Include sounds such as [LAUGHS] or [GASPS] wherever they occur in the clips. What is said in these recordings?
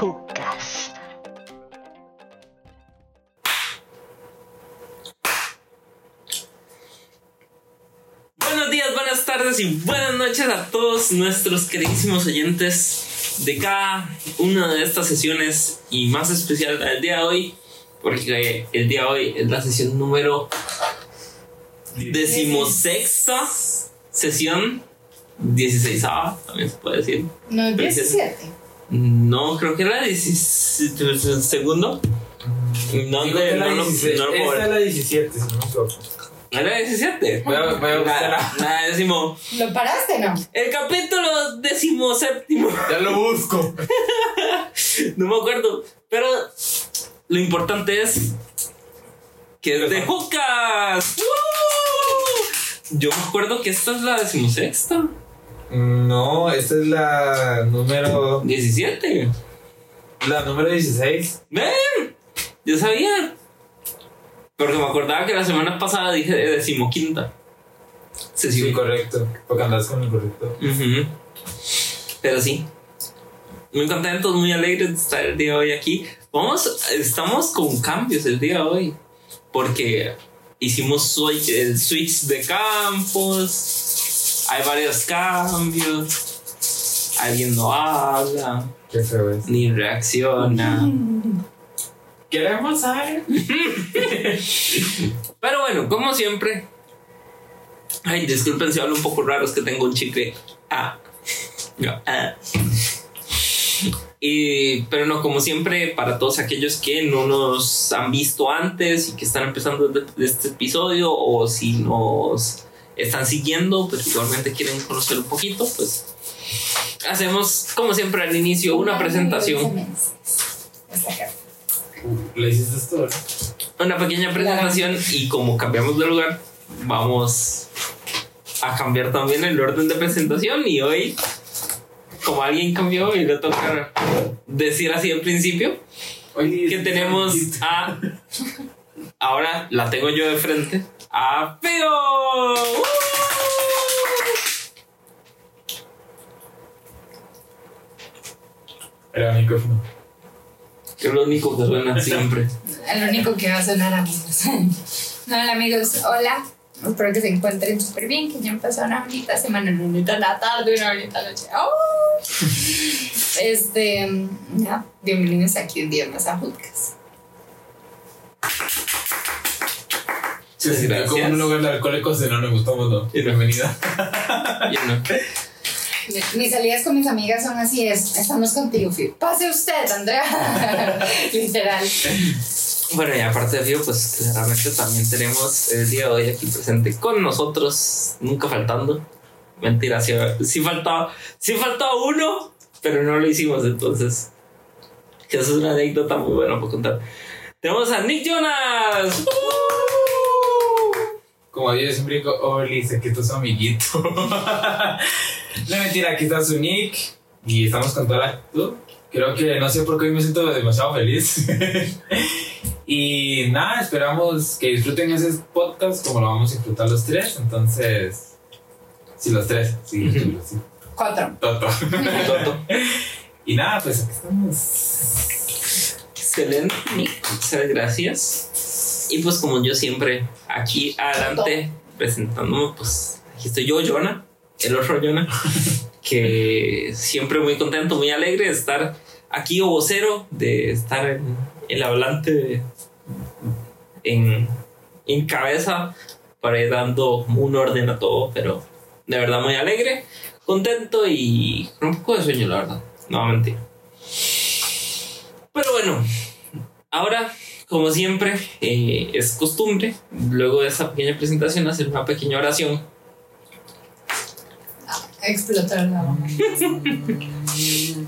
Hookcast. Buenos días, buenas tardes y buenas noches a todos nuestros queridísimos oyentes de cada una de estas sesiones y más especial el día de hoy, porque el día de hoy es la sesión número decimosexta sesión, 16 también se puede decir. No, Pero 17. No, creo que era 16 segundo. No, Digo de- no, lo- 16, no lo puedo esta ver. es la 17, si no me equivoco. ¿Era 17? Voy a, voy a Nada, buscarla. nada, décimo. ¿Lo paraste no? El capítulo décimo séptimo. Ya lo busco. [LAUGHS] No me acuerdo. Pero lo importante es que es de Jucas. ¡Woo! Yo me acuerdo que esta es la decimosexta. No, esta es la número. 17. La número 16. ¡Ven! Yo sabía. Porque me acordaba que la semana pasada dije de decimoquinta. Sí, Sesión. correcto. Porque andas con el correcto. Ujú. Pero sí. Muy contentos, muy alegres de estar el día de hoy aquí. Vamos, estamos con cambios el día de hoy. Porque hicimos switch- el switch de campos. Hay varios cambios. Alguien no habla, Qué feo es. ni reacciona. Queremos saber. Pero bueno, como siempre. Ay, disculpen si hablo un poco raro, es que tengo un chicle. Ah. No, ah. Y, pero no, como siempre, para todos aquellos que no nos han visto antes y que están empezando de, de este episodio, o si nos están siguiendo, pues igualmente quieren conocer un poquito, pues hacemos, como siempre, al inicio una presentación. Le hiciste esto, una pequeña presentación y como cambiamos de lugar, vamos a cambiar también el orden de presentación y hoy, como alguien cambió y le toca decir así al principio, que tenemos a... Ahora la tengo yo de frente. A. ¡Uh! Era el micrófono. Que es lo único que suena siempre. El único que va a sonar, amigos. [LAUGHS] Hola, amigos. Hola. Espero que se encuentren súper bien, que ya empezó una bonita semana, una bonita la tarde, una bonita noche. ¡Oh! Este, ya, bienvenidos aquí un día más a Podcast. Se sintió Gracias. como un lugar de alcohólicos de no me gustamos, ¿no? Y. Bienvenida. [LAUGHS] Mis salidas con mis amigas son así, es, estamos contigo, Fio. Pase usted, Andrea. [LAUGHS] Literal. Bueno, y aparte de Fío, pues claramente también tenemos el día de hoy aquí presente con nosotros, nunca faltando. Mentira, sí, sí faltaba, sí faltaba uno, pero no lo hicimos entonces. Que eso es una anécdota muy buena para contar. Tenemos a Nick Jonas. Como yo siempre digo, Oli, sé que tú es amiguito. [LAUGHS] no mentira, aquí está su nick y estamos con toda la actitud. Creo que no sé por qué hoy me siento demasiado feliz. [LAUGHS] y nada, esperamos que disfruten ese podcast como lo vamos a disfrutar los tres. Entonces, sí, los tres, sí, sí, sí. Cuatro. Toto. Toto. [LAUGHS] y nada, pues aquí estamos. Excelente, Nick. Muchas gracias. Y pues como yo siempre, aquí adelante, presentándome, pues aquí estoy yo, Jonah, el otro Jonah, [LAUGHS] que siempre muy contento, muy alegre de estar aquí o vocero, de estar en el hablante en, en cabeza para ir dando un orden a todo, pero de verdad muy alegre, contento y con un poco de sueño, la verdad, no. Pero bueno, ahora, como siempre, eh, es costumbre, luego de esa pequeña presentación, hacer una pequeña oración. Explotar la. [LAUGHS]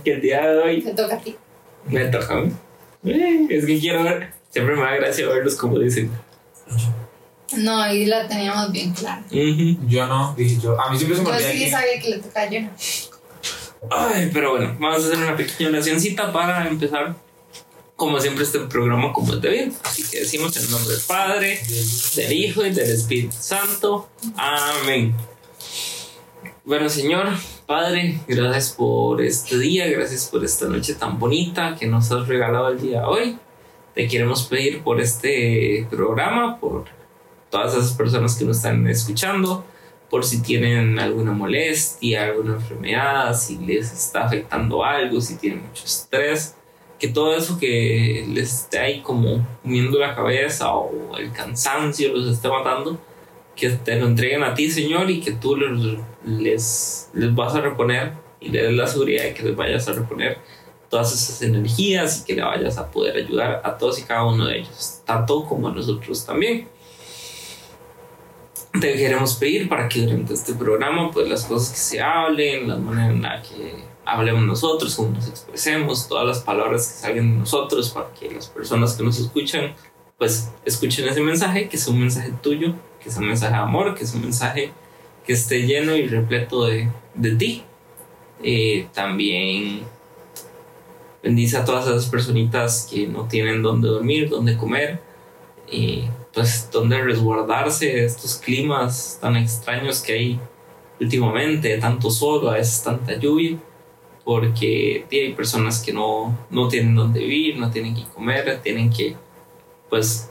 Que el día de hoy Te toca a ti. me toca a mí. Eh, Es que quiero ver, siempre me da gracia verlos como dicen. No, ahí la teníamos bien clara. Yo no, dije yo. A mí siempre se me Yo olvida sí sabía que le tocaba a Jonah. Ay, pero bueno, vamos a hacer una pequeña oracióncita para empezar. Como siempre, este programa como es debido. Así que decimos en nombre del Padre, del Hijo y del Espíritu Santo. Amén. Bueno, Señor, Padre, gracias por este día, gracias por esta noche tan bonita que nos has regalado el día de hoy. Te queremos pedir por este programa, por todas esas personas que nos están escuchando, por si tienen alguna molestia, alguna enfermedad, si les está afectando algo, si tienen mucho estrés, que todo eso que les esté ahí como comiendo la cabeza o el cansancio los esté matando, que te lo entreguen a ti, Señor, y que tú les, les, les vas a reponer y les des la seguridad de que les vayas a reponer todas esas energías y que le vayas a poder ayudar a todos y cada uno de ellos, tanto como a nosotros también. Te queremos pedir para que durante este programa, pues las cosas que se hablen, la manera en la que hablemos nosotros, cómo nos expresemos, todas las palabras que salgan de nosotros, para que las personas que nos escuchan, pues escuchen ese mensaje, que es un mensaje tuyo, que es un mensaje de amor, que es un mensaje que esté lleno y repleto de, de ti. Eh, también bendice a todas esas personitas que no tienen dónde dormir, dónde comer, y pues dónde resguardarse de estos climas tan extraños que hay últimamente, tanto sol, a veces tanta lluvia, porque hay personas que no, no tienen dónde vivir, no tienen que comer, tienen que pues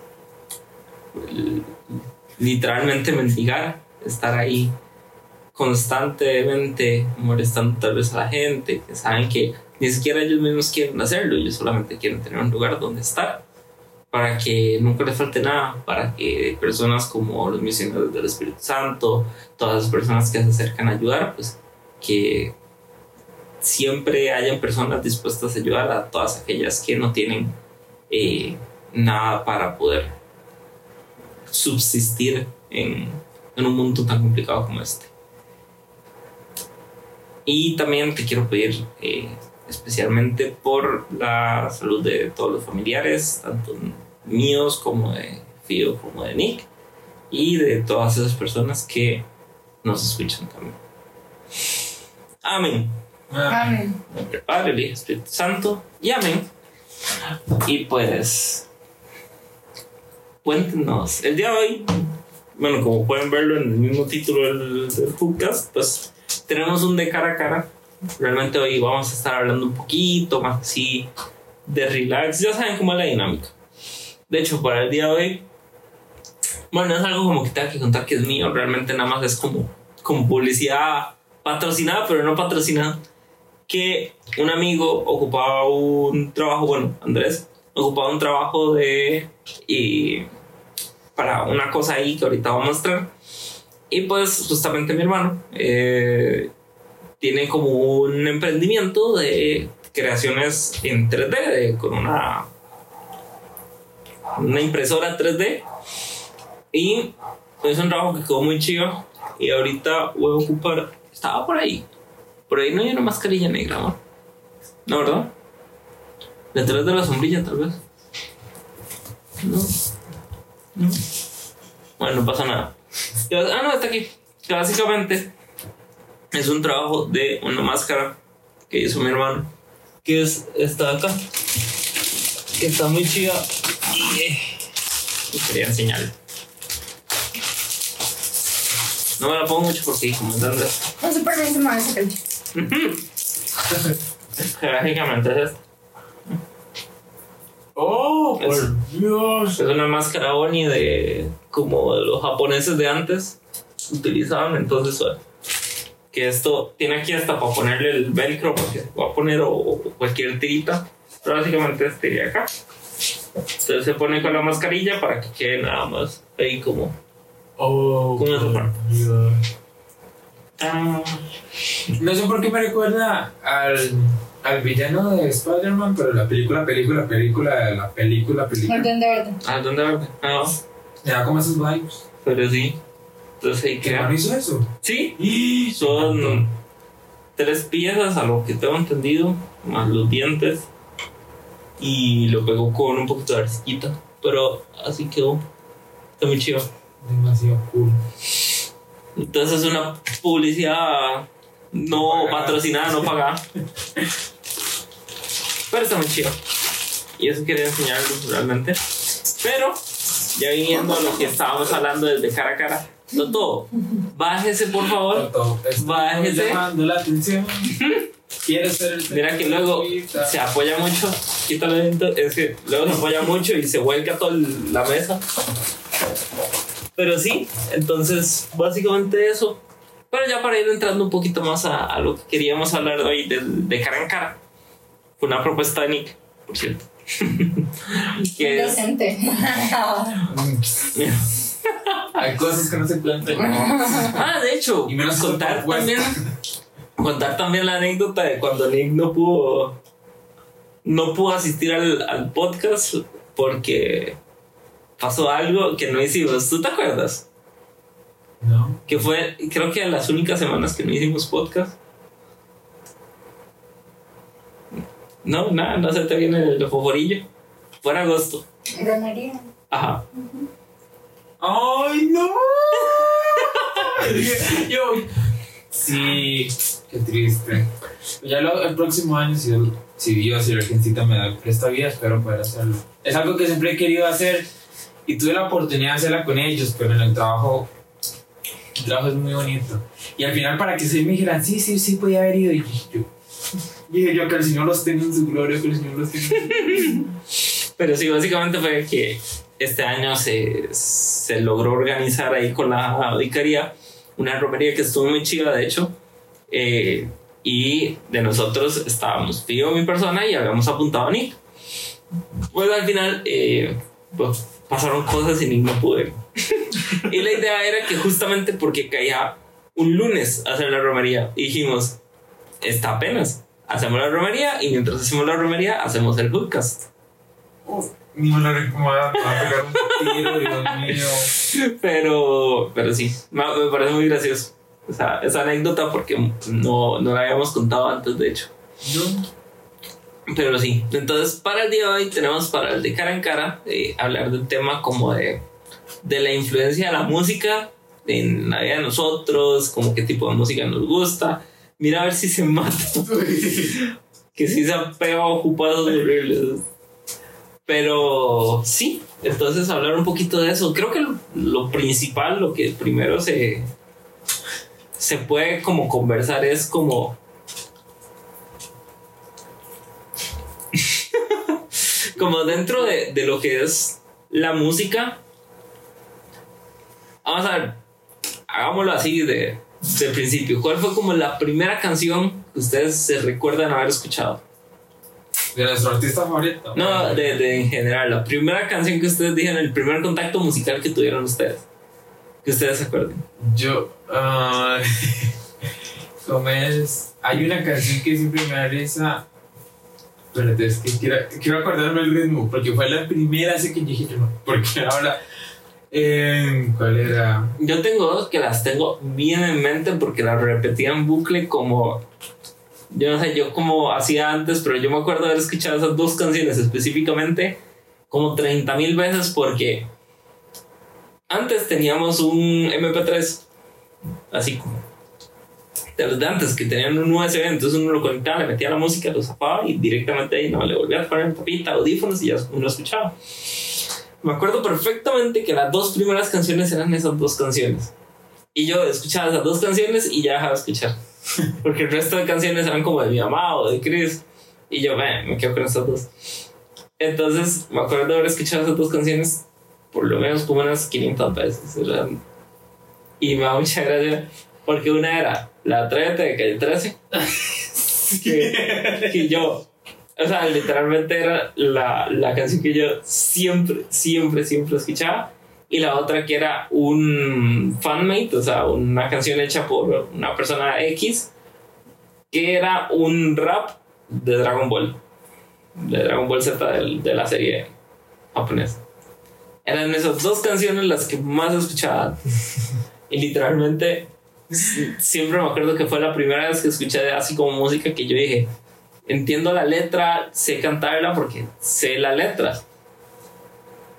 literalmente mendigar, estar ahí constantemente molestando tal vez a la gente, que saben que ni siquiera ellos mismos quieren hacerlo, ellos solamente quieren tener un lugar donde estar, para que nunca les falte nada, para que personas como los misioneros del Espíritu Santo, todas las personas que se acercan a ayudar, pues que siempre hayan personas dispuestas a ayudar a todas aquellas que no tienen eh, nada para poder subsistir en, en un mundo tan complicado como este. Y también te quiero pedir eh, especialmente por la salud de todos los familiares, tanto míos como de Fio como de Nick, y de todas esas personas que nos escuchan también. Amén. Amén. Nombre Padre, el Hijo, Espíritu Santo, y amén. Y pues, cuéntenos, el día de hoy, bueno, como pueden verlo en el mismo título del, del podcast, pues tenemos un de cara a cara. Realmente hoy vamos a estar hablando un poquito más así de relax. Ya saben cómo es la dinámica. De hecho, para el día de hoy, bueno, es algo como que tengo que contar que es mío. Realmente nada más es como, como publicidad patrocinada, pero no patrocinada. Que un amigo ocupaba un trabajo, bueno, Andrés, ocupaba un trabajo de... Y para una cosa ahí que ahorita voy a mostrar. Y pues justamente mi hermano eh, tiene como un emprendimiento de creaciones en 3D de- con una, una impresora 3D. Y es un trabajo que quedó muy chido. Y ahorita voy a ocupar, estaba por ahí. Por ahí no hay una mascarilla negra, ¿no? No, ¿verdad? Detrás de la sombrilla, tal vez. No. No. Bueno, no pasa nada. Ah, no, está aquí. Básicamente es un trabajo de una máscara que hizo mi hermano. Que es esta de acá. Que está muy chida. Y, eh, y quería enseñarle. No me la pongo mucho porque como Andrés. No se me va sacar. [LAUGHS] Gráficamente es esto. ¡Oh, Es- por Dios! Es una máscara Oni de como los japoneses de antes utilizaban, entonces que esto tiene aquí hasta para ponerle el velcro porque va a poner o, o cualquier tirita, pero básicamente este de acá. Entonces se pone con la mascarilla para que quede nada más ahí como ¡Oh, Con esa parte. Dios! Ah, No sé por qué me recuerda al, al villano de Spider-Man, pero la película, película, película, la película, película. Orden de orden. ah, ¿dónde verde? Ah, no, Me da como esos vibes. pero sí. Entonces ahí ¿Qué queda. no hizo eso? Sí, ¡Y! Son tres piezas, a lo que tengo entendido, más los dientes. Y lo pegó con un poquito de arcillita. Pero así quedó. Está muy chido. Demasiado cool. Entonces es una publicidad no Pagada. patrocinada, no pagada. Pero está muy chido. Y eso quería enseñarles realmente. Pero, ya viniendo a lo que estábamos hablando desde cara a cara, Toto, bájese por favor. Toto, Bájese. llamando la atención. ¿Quieres ser el Mira que luego se apoya mucho, quítale es que luego se apoya mucho y se vuelca toda la mesa. Pero sí, entonces básicamente eso. Pero ya para ir entrando un poquito más a, a lo que queríamos hablar hoy de, de cara en cara. Fue una propuesta de Nick, por cierto. [LAUGHS] que es, Decente. Hay cosas que no se pueden tener. ah, de hecho, Y menos contar también, contar también la anécdota de cuando Nick no pudo no pudo asistir al, al podcast porque pasó algo que no hicimos. ¿Tú te acuerdas? No. Que fue, creo que las únicas semanas que no hicimos podcast. No, nada, no se te viene el foforillo. Fue en agosto. Romería. Ajá. ¡Ay, no! [LAUGHS] Yo. Sí, qué triste. Ya lo- el próximo año, si, si Dios y la Virgencita me da esta vida, espero poder hacerlo. Es algo que siempre he querido hacer y tuve la oportunidad de hacerla con ellos, pero en el trabajo. El trabajo es muy bonito. Y al final, para que se me dijeran, sí, sí, sí, podía haber ido. Y yo, dije yo que el Señor los tenga en su gloria, que el Señor los tenga [LAUGHS] Pero sí, básicamente fue que este año se, se logró organizar ahí con la audicaría una romería que estuvo muy chida, de hecho. Eh, y de nosotros estábamos Fío, mi persona, y habíamos apuntado a Nick. Pues al final eh, pues, pasaron cosas y no pudo ir. y la idea era que justamente porque caía un lunes hacer la romería, dijimos, está apenas. Hacemos la romería y mientras hacemos la romería hacemos el podcast. No la recomiendo, me va a pegar un tiro, Dios mío. Pero, pero sí, me, me parece muy gracioso esa, esa anécdota porque no, no la habíamos contado antes, de hecho. Pero sí, entonces para el día de hoy tenemos para el de cara en cara eh, hablar del tema como de, de la influencia de la música en la vida de nosotros, como qué tipo de música nos gusta. Mira a ver si se mata, [LAUGHS] que sí se han pegado ocupados horribles. Pero sí, entonces hablar un poquito de eso. Creo que lo, lo principal, lo que primero se, se puede como conversar es como como dentro de, de lo que es la música. Vamos a ver, hagámoslo así de, del principio. ¿Cuál fue como la primera canción que ustedes se recuerdan haber escuchado? ¿De nuestro artista favorito? No, de, de en general, la primera canción que ustedes dijeron, el primer contacto musical que tuvieron ustedes. Que ustedes se acuerden. Yo. ah, [LAUGHS] ¿Cómo es? Hay una canción que siempre me da risa. Espérate, es que quiero, quiero acordarme el ritmo, porque fue la primera así que dije no. Porque ahora. ¿Cuál era? Yo tengo dos que las tengo bien en mente porque las repetía en bucle como... Yo no sé, yo como hacía antes, pero yo me acuerdo haber escuchado esas dos canciones específicamente como 30 mil veces porque antes teníamos un MP3 así como de los de antes que tenían un USB, entonces uno lo conectaba, le metía la música, lo zapaba y directamente ahí no le volvía a poner tapita, audífonos y ya uno escuchaba. Me acuerdo perfectamente que las dos primeras canciones eran esas dos canciones. Y yo escuchaba esas dos canciones y ya dejaba de escuchar. [LAUGHS] Porque el resto de canciones eran como de mi mamá o de Chris. Y yo, "Ve, me quedo con estas dos. Entonces, me acuerdo de haber escuchado esas dos canciones por lo menos como unas 500 veces. eran- Y me da mucha gracia porque una era La Atrévete de Calle 13. que, que yo, o sea, literalmente era la, la canción que yo siempre, siempre, siempre escuchaba. Y la otra que era un fanmate, o sea, una canción hecha por una persona X, que era un rap de Dragon Ball, de Dragon Ball Z del- de, la serie japonesa. Eran esas dos canciones las que más escuchaba. [LAUGHS] y literalmente [LAUGHS] siempre me acuerdo que fue la primera vez que escuché así como música que yo dije, entiendo la letra, sé cantarla porque sé la letra.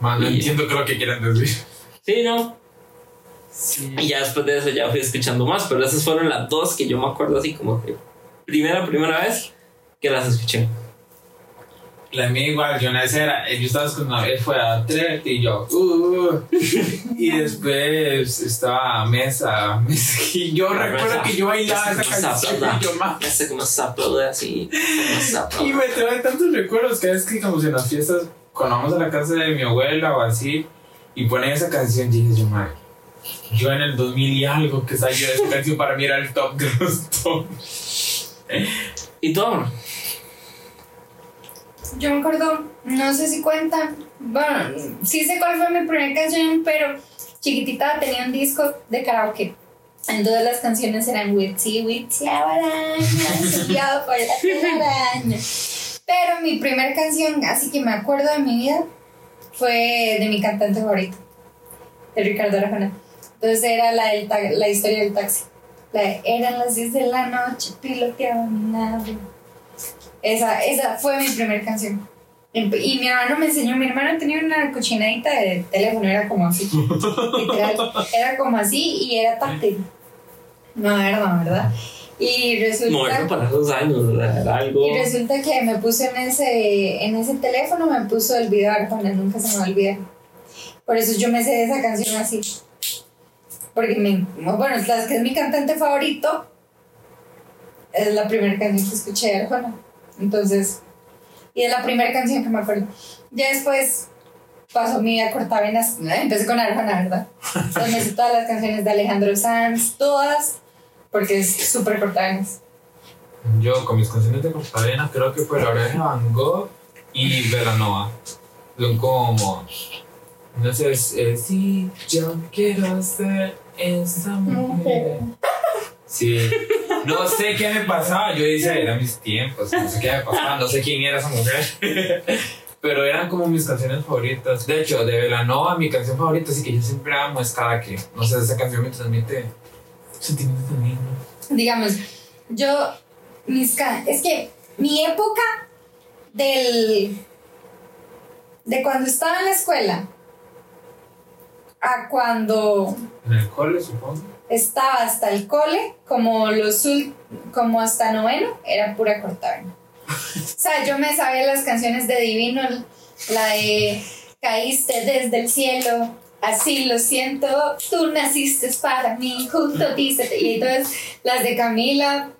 Man, no Y- entiendo lo que quieren decir. Sí, ¿no? Sí. Y ya después de eso ya fui escuchando más, pero esas fueron las dos que yo me acuerdo así como que primera, primera vez que las escuché. La mía igual, yo una vez era, yo estaba con una vez fue a Tret y yo, uh, y después estaba a mesa, mesa, [LAUGHS] y yo recuerdo que yo bailaba esa canción y yo más. Ese como aplaude así. como. Y me trae tantos recuerdos que es que como en las fiestas, cuando vamos a la casa de mi abuela o así, y ponen esa canción, dije yo, madre, yo en el 2000 y algo que salió esa canción para era el top de los [LAUGHS] tops. ¿Y tú, amor? Yo me acuerdo, no sé si cuenta. Bueno, sí sé cuál fue mi primera canción, pero chiquitita tenía un disco de karaoke. Entonces las canciones eran Witsi, Witsi, baraña, subiado por la telaraña. Pero mi primera canción, así que me acuerdo de mi vida, fue de mi cantante favorito, de Ricardo Arjona. Entonces era la, la historia del taxi. Eran las 10 de la noche, piloteaba mi nave. Esa, esa fue mi primera canción. Y y mi hermano me enseñó, mi hermano tenía una cochinadita de teléfono, era como así, [LAUGHS] literal, era como así y era táctil. No, era verdad. Y resulta, Muerto para esos años, era algo. y resulta que me puso en ese, en ese teléfono, me puso el video de Arjona, nunca se me va a olvidar. Por eso yo me sé esa canción así. Porque me, bueno, es la que es mi cantante favorito, es la primera canción que escuché de Arjona. Entonces, y es la primera canción que me acuerdo. Ya después pasó mi vida cortavenas, [LAUGHS] empecé con Arjona, ¿verdad? Entonces me sé todas las canciones de Alejandro Sanz, todas, porque es súper cortavenas. Yo con mis canciones de Cortavena creo que fue La Oreja de Van Gogh y Velanova. Son como. No sé, es, es, sí, yo quiero ser esa mujer. Sí. No sé qué me pasaba. Yo decía, eran mis tiempos. No sé qué me pasaba. No sé quién era esa mujer. [LAUGHS] Pero eran como mis canciones favoritas. De hecho, de Velanova, mi canción favorita, así que yo siempre amo es cada que. No sé, esa canción me transmite sentimientos también, ¿no? digamos, yo, mis ca- es que mi época del, de cuando estaba en la escuela a cuando En el cole, supongo. Estaba hasta el cole, como los como hasta noveno, era pura cortavena. O sea, yo me sabía las canciones de Divino, la de Caíste desde el cielo, así lo siento, tú naciste para mí, junto dice, y entonces las de Camila,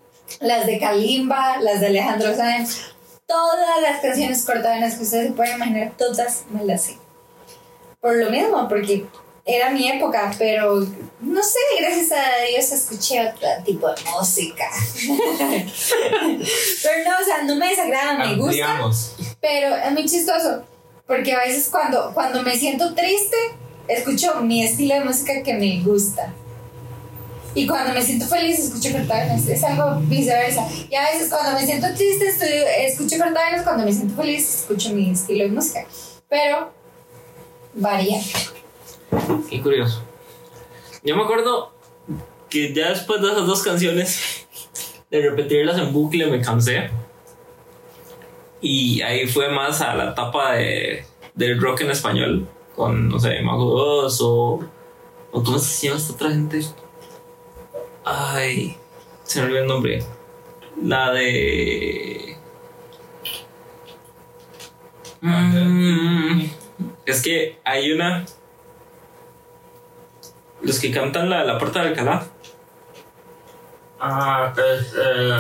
las de Kalimba, las de Alejandro Sanz, todas las canciones cortavenas que ustedes se pueden imaginar, todas me las sé. Por lo mismo, porque era mi época, pero no sé, gracias a Dios escuché otro tipo de música. [LAUGHS] pero no, o sea, no me desagrada, me gusta, Ampliamos. pero es muy chistoso, porque a veces cuando, cuando me siento triste, escucho mi estilo de música que me gusta. Y cuando me siento feliz, escucho cortavenas. Es algo viceversa. Y a veces cuando me siento triste, estoy- escucho cortavenas. Cuando me siento feliz, escucho mi estilo de música. Pero varía. Qué curioso. Yo me acuerdo que ya después de esas dos canciones, [LAUGHS] de repetirlas en bucle, me cansé. Y ahí fue más a la etapa de, del rock en español, con, no sé, Mago 2 o, o. ¿Cómo se llama esta otra gente? Ay, se me olvidó el nombre. La de. Mm, es que hay una. Los que cantan la, la puerta de Alcalá. Ah, es. Eh,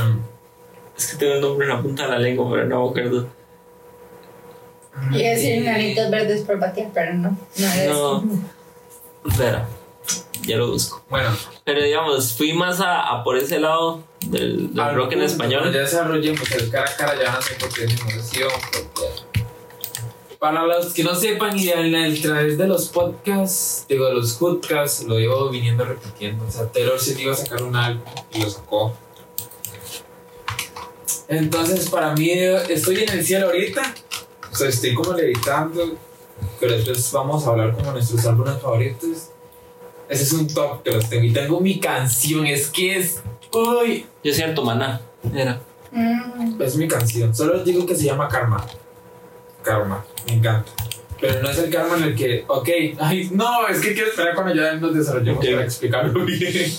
Es que tengo el nombre en la punta de la lengua, pero no me acuerdo. Iba a decir granitos verdes por batear, pero no. No, No. Espera, ya lo busco. bueno, Pero digamos, fui más a, a por ese lado del, del rock en español. Ya desarrollemos el cara a cara, ya no sé por qué es emoción. porque- Para los que no sepan, y en el través de los podcasts, digo, de los podcasts, lo llevo viniendo repitiendo. O sea, Taylor Swift iba a sacar un álbum y lo sacó. Entonces, para mí, estoy en el cielo ahorita. O sea, estoy como levitando. Pero después vamos a hablar como nuestros álbumes favoritos. Ese es un top que los tengo. Y tengo mi canción. Es que es. Uy, Yo cierto, maná. Era. Mm, es mi canción. Solo les digo que se llama Karma. Karma. Me encanta. Pero no es el karma en el que. Ok. Ay, no, es que quiero esperar cuando ya nos desarrollemos Ok. para explicarlo [LAUGHS] bien.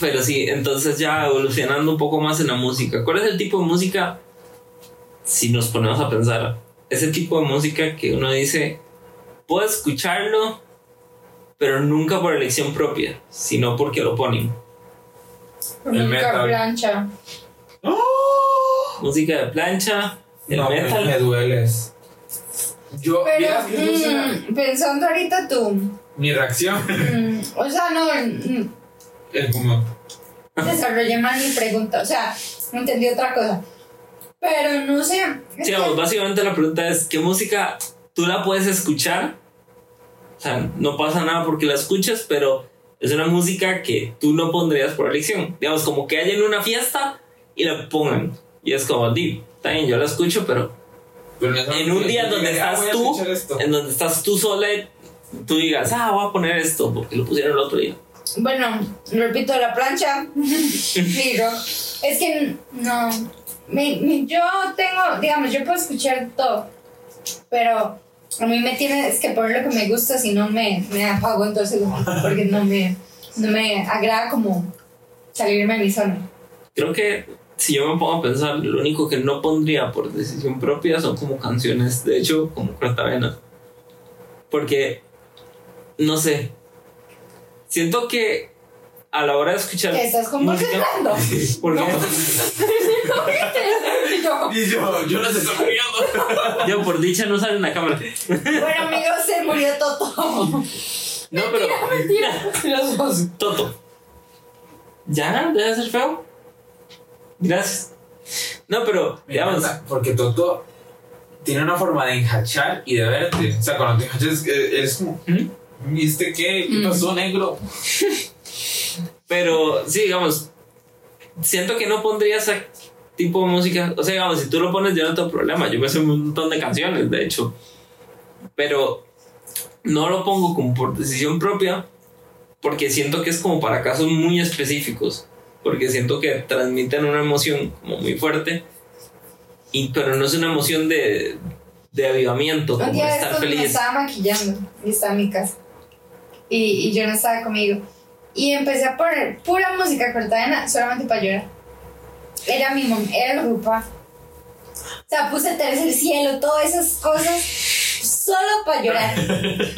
Pero sí, entonces ya evolucionando un poco más en la música. ¿Cuál es el tipo de música si nos ponemos a pensar, ese tipo de música que uno dice, puedo escucharlo, pero nunca por elección propia, sino porque lo ponen. El metal. plancha. Música de plancha, el no, metal. Me, dueles. Yo, Pero mm, pensando ahorita tú, mi reacción mm, o sea, no mm, es como. desarrollé mal mi pregunta, o sea, no entendí otra cosa. Pero no sé. Sí, vamos, básicamente la pregunta es, ¿qué música tú la puedes escuchar? O sea, no pasa nada porque la escuches, pero es una música que tú no pondrías por elección. Digamos, como que hay en una fiesta y la pongan. Y es como, di, bien, yo la escucho, pero pero no es algo en un día donde "Ah, estás tú, escuchar esto". en donde estás tú sola, y tú digas, ah, voy a poner esto porque lo pusieron el otro día. Bueno, repito, la plancha. [LAUGHS] Digo, es que no. mi- mi- yo tengo, digamos, yo puedo escuchar todo, pero a mí me tienes que poner lo que me gusta, si no me, me apago en dos segundos, porque no me, no me agrada como salirme de mi zona. Creo que si yo me pongo a pensar, lo único que no pondría por decisión propia son como canciones, de hecho, como cortavenas. Porque, no sé, siento que a la hora de escuchar. ¿Qué estás convulsionando? Porque Yo, Y yo, yo las estoy riendo. [LAUGHS] yo, por dicha, no sale en la cámara. bueno, amigos, se murió Toto. [LAUGHS] No, pero. Los [LAUGHS] dos. Toto. ¿Ya? ¿Deja de ser feo? Gracias. No, pero, Me digamos. encanta, Porque Toto tiene una forma de enjachar y de verte. O sea, cuando te enjachas, eh, eres como. ¿Mm? ¿Viste qué? ¿Qué pasó, negro? Pero sí, digamos, siento que no pondría ese tipo de música. O sea, digamos, si tú lo pones, yo no tengo problema. Yo me sé un montón de canciones, de hecho. Pero no lo pongo como por decisión propia, porque siento que es como para casos muy específicos. Porque siento que transmiten una emoción como muy fuerte. Y, pero no es una emoción de, de avivamiento, como de estar estos me feliz. estaba maquillando y estaba en mi casa. Y, y yo no estaba conmigo. Y empecé a poner pura música cortadena solamente para llorar. Era mi mom, era el grupo. O sea, puse Tercer Cielo, todas esas cosas solo para llorar.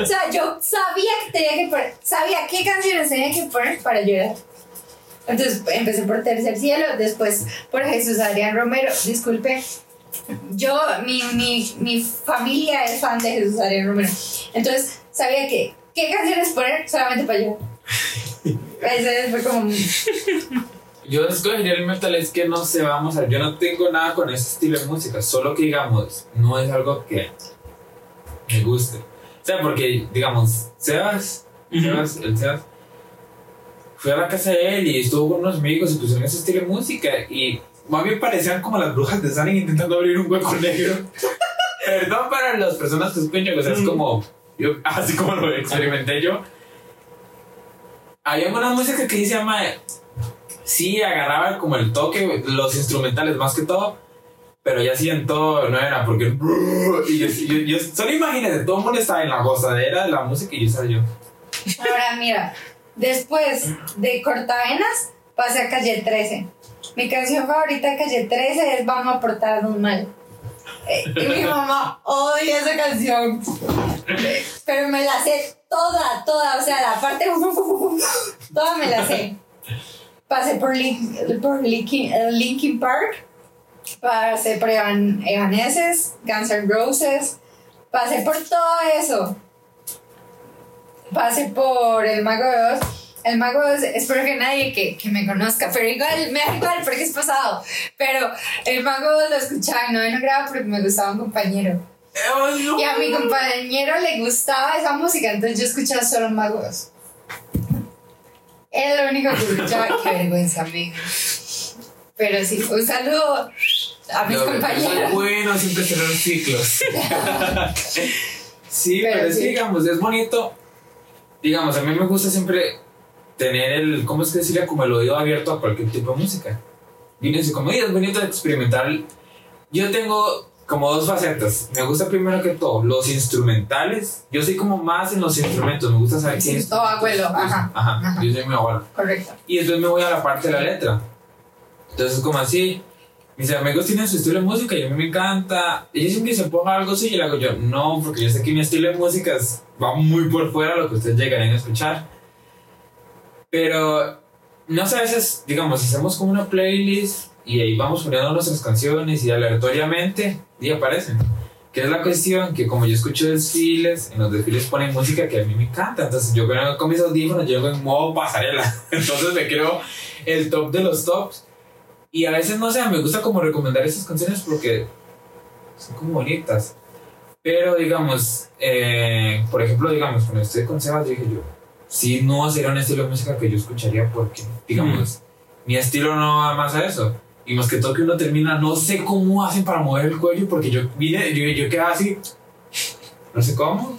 O sea, yo sabía que tenía que poner, sabía qué canciones tenía que poner para llorar. Entonces empecé por Tercer Cielo, después por Jesús Adrián Romero. Disculpe, yo, mi, mi, mi familia es fan de Jesús Adrián Romero. Entonces sabía que qué canciones poner solamente para llorar. [LAUGHS] Ese fue como. Yo escogería el metal, es que no sé, vamos a ver, yo no tengo nada con ese estilo de música, solo que digamos, no es algo que me guste. O sea, porque, digamos, Sebas. Sebas, el Sebas, fui a la casa de él y estuvo con unos amigos y pusieron ese estilo de música y más bien parecían como las brujas de Salem intentando abrir un hueco negro. [LAUGHS] Perdón para las personas que escuchan, o sea, es como, yo, [LAUGHS] así como lo experimenté yo. Había una música que se llama sí agarraba como el toque, los instrumentales más que todo, pero ya hacían todo, no era porque. [LAUGHS] Y yo, yo, yo- solo imagínate, todo el mundo estaba en la gozadera de la música y yo estaba yo. Ahora mira, después de Cortavenas, pasé a calle 13. Mi canción favorita de calle 13 es Vamos a portarnos mal. Eh, y mi mamá odia esa canción. Pero me la sé toda, toda. O sea, la parte. [LAUGHS] Toda me la sé. Pasé por, Lin- por Linkin, eh, Linkin Park. Pasé por Evan, Guns N' Roses. Pasé por todo eso pasé por el Mago de Oz. El Mago de Oz, espero que nadie que, que me conozca, pero igual, me da igual porque es pasado. Pero el Mago de Oz lo escuchaba y no me grababa porque me gustaba un compañero. Y a mi compañero le gustaba esa música, entonces yo escuchaba solo el Mago de Oz. Era lo único que escuchaba. Qué vergüenza, amigo. Pero sí, un saludo a mis Lo es compañeros. bueno siempre cerrar ciclos. [LAUGHS] sí, Pero pero, es que, digamos, es bonito. Digamos, a mí me gusta siempre tener el, ¿cómo es que decirle? Como el oído abierto a cualquier tipo de música. Y así como es bonito experimentar. Yo tengo como dos facetas. Me gusta primero que todo los instrumentales. Yo soy como más en los instrumentos. Me gusta saber qué Sí, todo abuelo, ajá, Ajá, ajá. yo soy mi abuelo. Correcto. Y después me voy a la parte de la letra. Entonces, como así. Mis amigos tienen su estilo de música y a mí me encanta. Ellos que se ponga algo así y le hago yo, no, porque yo sé que mi estilo de música va muy por fuera de lo que ustedes llegarán a escuchar. Pero, no sé, a veces, digamos, hacemos como una playlist y ahí vamos poniendo nuestras canciones y aleatoriamente y aparecen. Que es la cuestión que como yo escucho desfiles, en los desfiles ponen música que a mí me encanta. Entonces yo vengo con mis audífonos, llego en modo pasarela. [LAUGHS] Entonces me creo el top de los tops. Y a veces, no sé, me gusta como recomendar esas canciones porque son como bonitas. Pero digamos, eh, por ejemplo, digamos, cuando estoy con Sebas, dije yo, sí, no sería un estilo de música que yo escucharía porque, digamos, mi estilo no va más a eso. Y más que todo que uno termina, no sé cómo hacen para mover el cuello porque yo vine, yo, yo quedaba así, no sé cómo.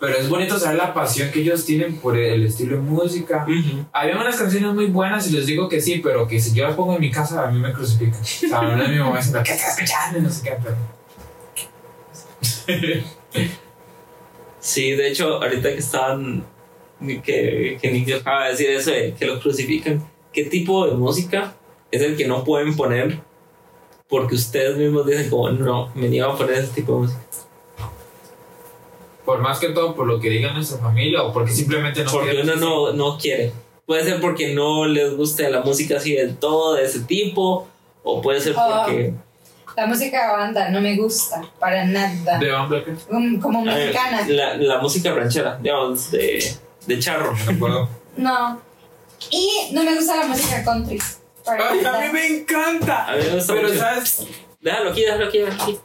Pero es bonito saber la pasión que ellos tienen por el estilo de música. Ujú. Había unas canciones muy buenas y les digo que sí, pero que si yo las pongo en mi casa a mí me crucifican. O sea, una de mi mamá diciendo, ¿qué estás escuchando? No sé qué, pero... Sí, de hecho, ahorita que estaban. que, que Nick acaba de decir eso de que lo crucifican. ¿Qué tipo de música es el que no pueden poner? Porque ustedes mismos dicen, como, no, me niego a poner ese tipo de música. Por más que todo, por lo que diga nuestra familia o porque simplemente no Porque uno no, no quiere. Puede ser porque no les guste la música así del todo, de ese tipo. O puede ser Ah. porque. La música de banda no me gusta para nada. ¿De hombre qué? Um, Como mexicana. la, la música ranchera, digamos, de, de charro. No puedo. No. Y no me gusta la música country. para ¡Ay, a mí me encanta! A mí me gusta Pero, mucho. ¿sabes? Déjalo aquí, déjalo aquí, déjalo aquí.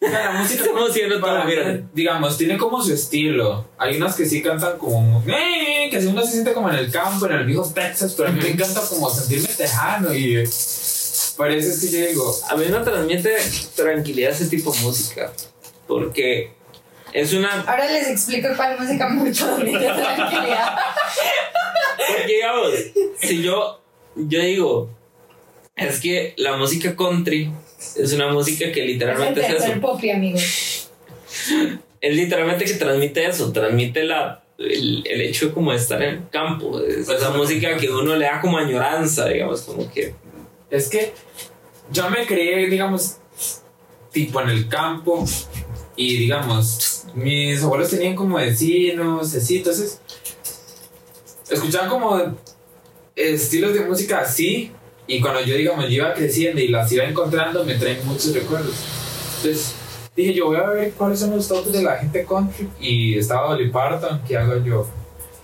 La música [LAUGHS] haciendo todo, para mira. digamos, tiene como su estilo. Hay unas que sí cantan como, "Eh", que si uno se siente como en el campo, en el viejo Texas, pero a mí me encanta como sentirme tejano y eh, es que yo digo, A mí me transmite tranquilidad ese tipo de música. Porque es una. Ahora les explico cuál música me transmite tranquilidad. Porque digamos, si yo, yo digo, es que la música country es una música que literalmente es Es eso. el popi, amigos. Es literalmente que transmite eso, transmite la, el, el hecho como de estar en el campo. Es Pues esa me música que uno le da como añoranza, digamos, como que. es que yo me crié, digamos, tipo en el campo y digamos, mis abuelos tenían como vecinos, así, entonces escuchaban como estilos de música así y cuando yo, digamos, yo iba creciendo y las iba encontrando, me traen muchos recuerdos. Entonces dije, yo voy a ver cuáles son los tops de la gente country y estaba Dolly Parton, ¿qué hago yo?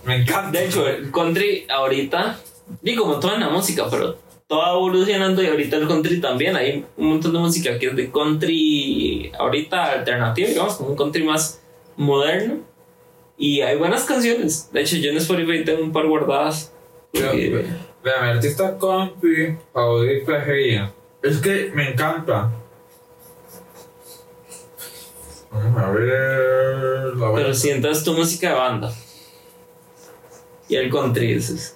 Me encanta. De hecho, el country ahorita, y como toda la música, pero todo evolucionando y ahorita el country también. Hay un montón de música que es de country ahorita alternativo, digamos, como un country más moderno. Y hay buenas canciones. De hecho, yo en Spotify tengo un par guardadas. Pero, porque- ve- Vea, mi artista compi favorito es ella. Es que me encanta. Vamos a ver. La pero si entonces tu música de banda. Y el country, dices.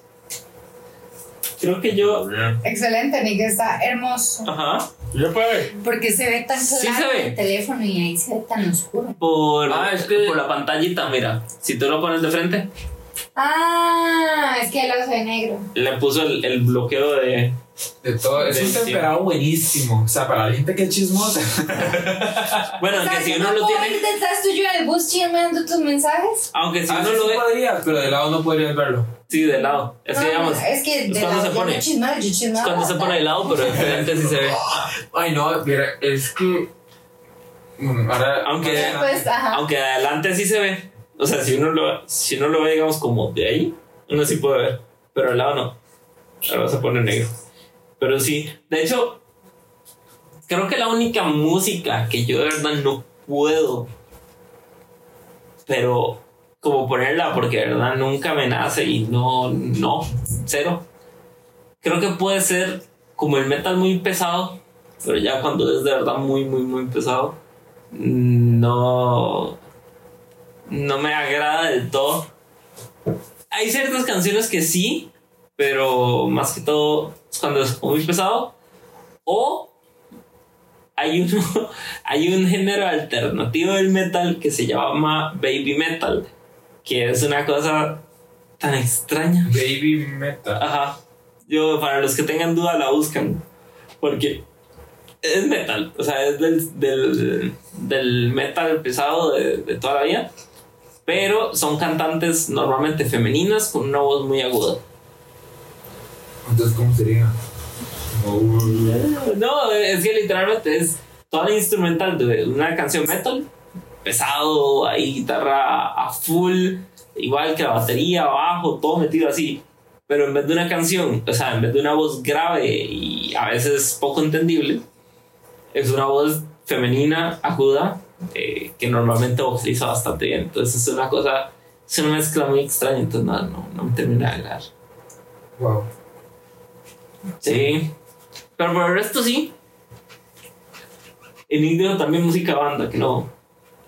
Creo que yo. Excelente, Nick, está hermoso. Ajá. Ya pues. Porque se ve tan Sí claro se ve. el teléfono y ahí se ve tan oscuro. Por, Ah, es que- por la pantallita, mira. Si tú lo pones de frente, Ah, es que lo ve negro. le puso el, el bloqueo de. De todo. Es un temperado buenísimo. O sea, para la gente que es chismosa. [LAUGHS] Bueno, aunque si ¿yo uno no lo puedo tiene. ir detrás tuyo en el bus chismeando tus mensajes? Aunque si Ah, uno sí, lo ve. podrías, pero de lado no podrías verlo. Sí, de lado. Es que No, digamos. es que de cuando lado se yo pone. yo Es cuando se pone de lado, pero de frente sí se ve. [LAUGHS] Ay, no, mira, es que. Mm, Ahora. Aunque- Pues. Aunque de adelante sí se ve. O sea, si uno lo, si uno lo ve, digamos, como de ahí, uno sí puede ver. Pero de lado no. Ahora se pone negro. Pero sí, de hecho, creo que la única música que yo de verdad no puedo, pero como ponerla, porque de verdad nunca me nace y no, no, cero. Creo que puede ser como el metal muy pesado, pero ya cuando es de verdad muy, muy, muy pesado, no, no me agrada del todo. Hay ciertas canciones que sí, pero más que todo es cuando es muy pesado. O hay, uno, [LAUGHS] hay un género alternativo del metal que se llama baby metal, que es una cosa tan extraña. Baby Meta. Ajá. Yo, para los que tengan duda, la buscan. Porque es metal, o sea, es del, del, del metal pesado de, de toda la vida. Pero son cantantes normalmente femeninas con una voz muy aguda. Entonces, ¿cómo sería? No, es que literalmente es toda la instrumental de una canción metal, pesado, ahí guitarra a full, igual que la batería, bajo, todo metido así. Pero en vez de una canción, o sea, en vez de una voz grave y a veces poco entendible, es una voz femenina, aguda, eh, que normalmente vocaliza bastante bien. Entonces es una cosa, es una mezcla muy extraña, entonces no, no, no me termina de agradar. Wow. Sí. Pero por el resto sí. En indio también música banda, que no,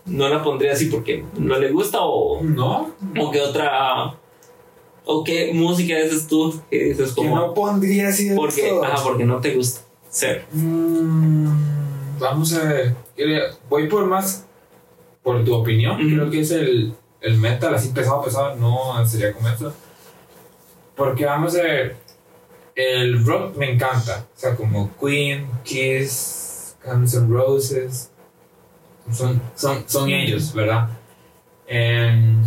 no la pondría así porque no le gusta o, ¿No? o que otra... O qué música dices tú que dices Que como... no pondría así de porque, todo. ajá, porque no te gusta ser. Mm, vamos a Voy por más. Por tu opinión, creo que es el, el metal así pesado, pesado. No sería como eso. Porque vamos a ver. El rock me encanta. O sea, como Queen, Kiss, Guns N' Roses. Son, son, son ellos, ¿verdad? Em,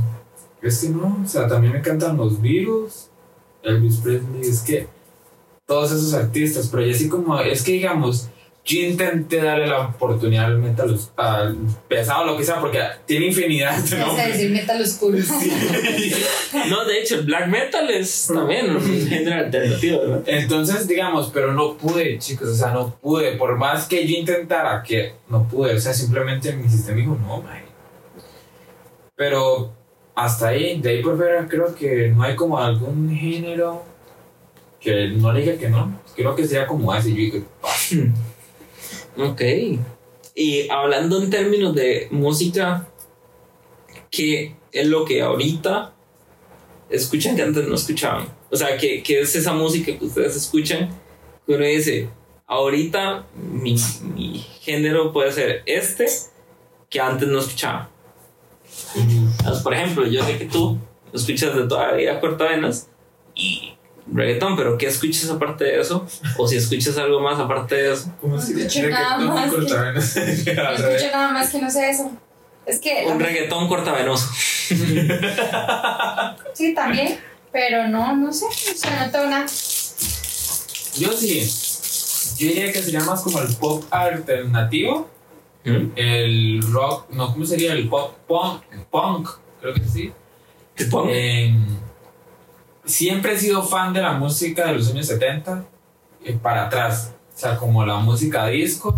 es que no, o sea, también me encantan los Beatles, Elvis Presley, es que todos esos artistas, pero yo así como, es que digamos, yo intenté darle la oportunidad al metal, al pesado, lo que sea, porque tiene infinidad de Vas a nombres. decir metal oscuro. [LAUGHS] [LAUGHS] No, de hecho, el black metal es también un género alternativo, ¿verdad? Entonces, digamos, pero no pude, chicos, o sea, no pude, por más que yo intentara, que no pude, o sea, simplemente mi sistema dijo, no, man. Pero hasta ahí, de ahí por fuera, creo que no hay como algún género que no le diga que no. Creo que sería como así, yo digo, [LAUGHS] Ok. Y hablando en términos de música, ¿qué es lo que ahorita escuchan que antes no escuchaban? O sea, ¿qué, qué es esa música que ustedes escuchan? Que uno dice, ahorita mi, mi género puede ser este que antes no escuchaba. Entonces, por ejemplo, yo sé que tú escuchas de toda la vida cortavenas y reggaetón, pero ¿qué escuchas aparte de eso? O si escuchas algo más aparte de eso. ¿cómo No se dice? escucho nada Reggaetón más que-. [LAUGHS] [LAUGHS] No escucho nada más que no sé eso. Es que. Un reggaetón cortavenoso. [LAUGHS] Sí, también. Pero no, no sé. O sea, no tengo nada. Yo sí. Yo diría que sería más como el pop alternativo. ¿Mm? El rock, no, ¿cómo sería? El pop punk, punk creo que sí. ¿El punk? Eh, siempre he sido fan de la música de los años 70 eh, para atrás. O sea, como la música disco.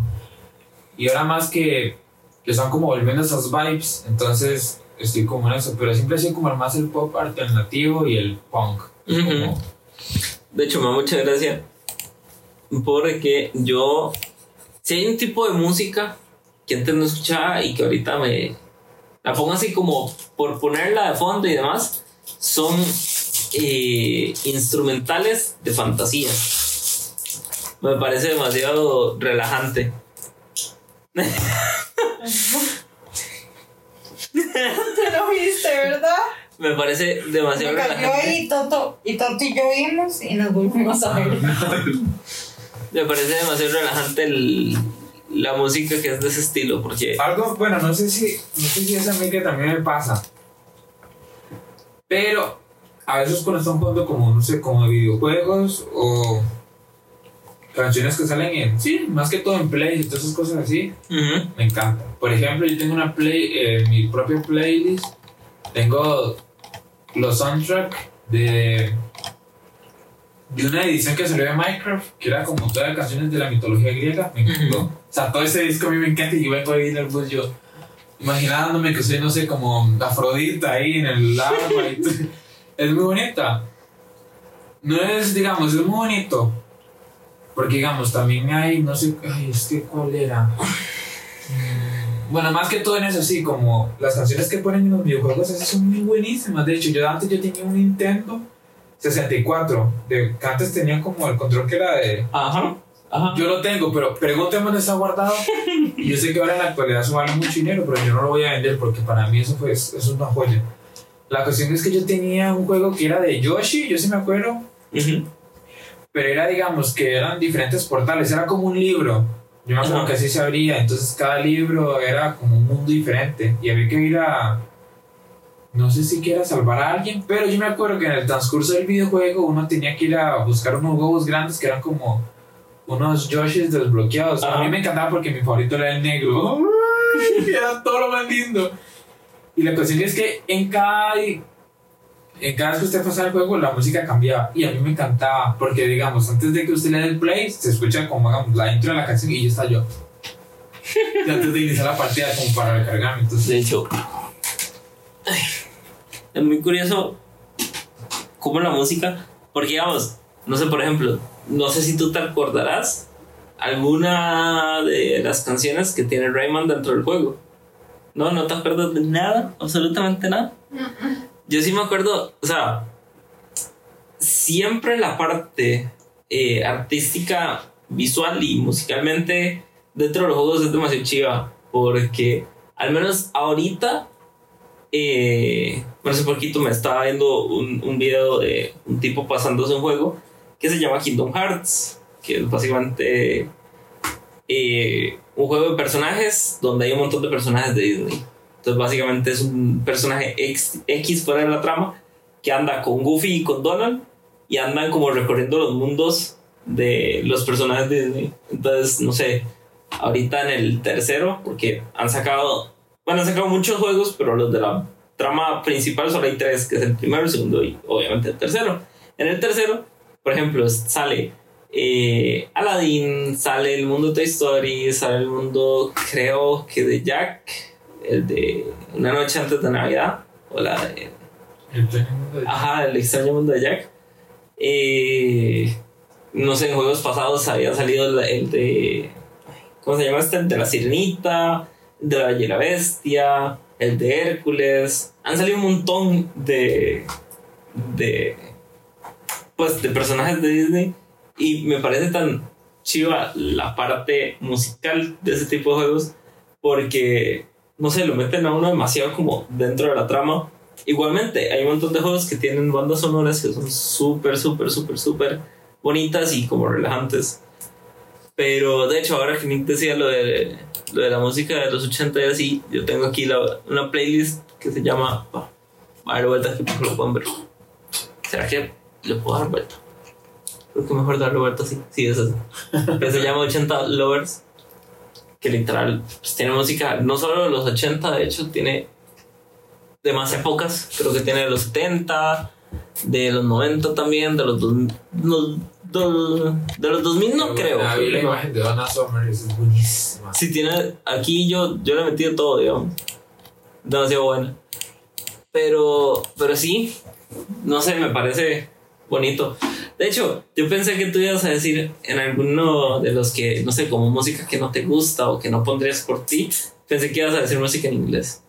Y ahora más que, que están como volviendo esos vibes. Entonces estoy como en eso. Pero siempre he sido como más el pop alternativo y el punk. Como- De hecho, me da mucha gracia. Porque yo. Si hay un tipo de música que antes no escuchaba y que ahorita me. La pongo así como por ponerla de fondo y demás. Son eh, instrumentales de fantasía. Me parece demasiado relajante. Te lo viste, ¿verdad? Me parece demasiado Me cayó relajante. ahí Toto. Y Toto y yo vimos y nos volvimos a ver. Me parece demasiado relajante el- la música que es de ese estilo. Porque. Algo, bueno, no sé si, no sé si es a mí que también me pasa. Pero a veces cuando están jugando como, no sé, como videojuegos o canciones que salen en, sí, más que todo en play y todas esas cosas así, me encanta. Por ejemplo, yo tengo una play, eh, mi propia playlist, tengo los soundtrack de, de una edición que salió de Minecraft, que era como todas las canciones de la mitología griega, me encantó. O sea, todo ese disco a mí me encanta y yo vengo ahí en el bus yo imaginándome que soy, no sé, como Afrodita ahí en el agua y [LAUGHS] todo. Es muy bonita. No es, digamos, es muy bonito. Porque, digamos, también hay, no sé, ay, es que, ¿cuál era? Mm, Bueno, más que todo en eso, sí, como las canciones que ponen en los videojuegos, esas son muy buenísimas. De hecho, yo antes yo tenía un Nintendo 64, de, que antes tenía como el control que era de, Ajá. Ajá. yo lo tengo, pero pregúntame dónde está guardado. [LAUGHS] Y yo sé que ahora en la actualidad eso vale mucho dinero, pero yo no lo voy a vender porque para mí eso, fue, eso es una joya. La cuestión es que yo tenía un juego que era de Yoshi, yo sí me acuerdo, Ujú. pero era, digamos, que eran diferentes portales, era como un libro. Yo me acuerdo Ajá. que así se abría, entonces cada libro era como un mundo diferente y había que ir a. No sé si quiera salvar a alguien, pero yo me acuerdo que en el transcurso del videojuego uno tenía que ir a buscar unos huevos grandes que eran como unos Yoshes desbloqueados. A Ajá. mí me encantaba porque mi favorito era el negro. ¡Ay! [LAUGHS] Era todo lo más lindo. Y la cuestión es que en cada en cada vez que usted pasaba el juego, la música cambiaba. Y a mí me encantaba. Porque, digamos, antes de que usted le dé el play, se escucha como la intro de la canción y ya está yo. Y antes de iniciar la partida, como para recargarme. Entonces, De hecho, es muy curioso cómo la música, porque digamos, no sé, por ejemplo, no sé si tú te acordarás alguna de las canciones que tiene Rayman dentro del juego. No, no te acuerdas de nada, absolutamente nada. Yo sí me acuerdo, o sea, siempre la parte eh, artística, visual y musicalmente dentro de los juegos es demasiado chiva. Porque al menos ahorita, eh, por hace poquito me estaba viendo un, un video de un tipo pasándose un juego que se llama Kingdom Hearts, que es básicamente eh, un juego de personajes donde hay un montón de personajes de Disney. Entonces básicamente es un personaje X, X fuera de la trama que anda con Goofy y con Donald y andan como recorriendo los mundos de los personajes de Disney. Entonces, no sé, ahorita en el tercero, porque han sacado, bueno, han sacado muchos juegos, pero los de la trama principal solo hay tres, que es el primero, el segundo y obviamente el tercero. En el tercero, por ejemplo, sale eh, Aladdin, sale el mundo de Toy Story, sale el mundo, creo que de Jack, el de Una noche antes de Navidad, o la de Ajá, el extraño mundo de Jack. Eh, no sé, en juegos pasados había salido el, el de. ¿Cómo se llama este? El de la Sirenita, el de la Bella Bestia, el de Hércules. Han salido un montón de. de. pues de personajes de Disney. Y me parece tan chiva la parte musical de ese tipo de juegos. Porque, no sé, lo meten a uno demasiado como dentro de la trama. Igualmente, hay un montón de juegos que tienen bandas sonoras que son súper, súper, súper, súper bonitas y como relajantes. Pero de hecho, ahora que Nick decía lo de, lo de la música de los 80 y así, yo tengo aquí la- una playlist que se llama. ah, a dar vuelta aquí lo ver. ¿Será que le puedo dar vuelta? Creo que mejor darle vuelta así. Sí, es eso. que se llama 80 Lovers. Que literal pues, tiene música no solo de los 80, de hecho, tiene de más épocas. Creo que tiene de los 70, de los 90 también, de los, dos, los- dos- de los 2000 no creo. Vi la imagen de Donna Summer, es buenísima. Si tiene, aquí yo, yo le he metido todo, digamos. Demasiado buena. Pero, pero sí, no sé, me parece bonito. De hecho, yo pensé que tú ibas a decir en alguno de los que, no sé, como música que no te gusta o que no pondrías por ti, pensé que ibas a decir música en inglés.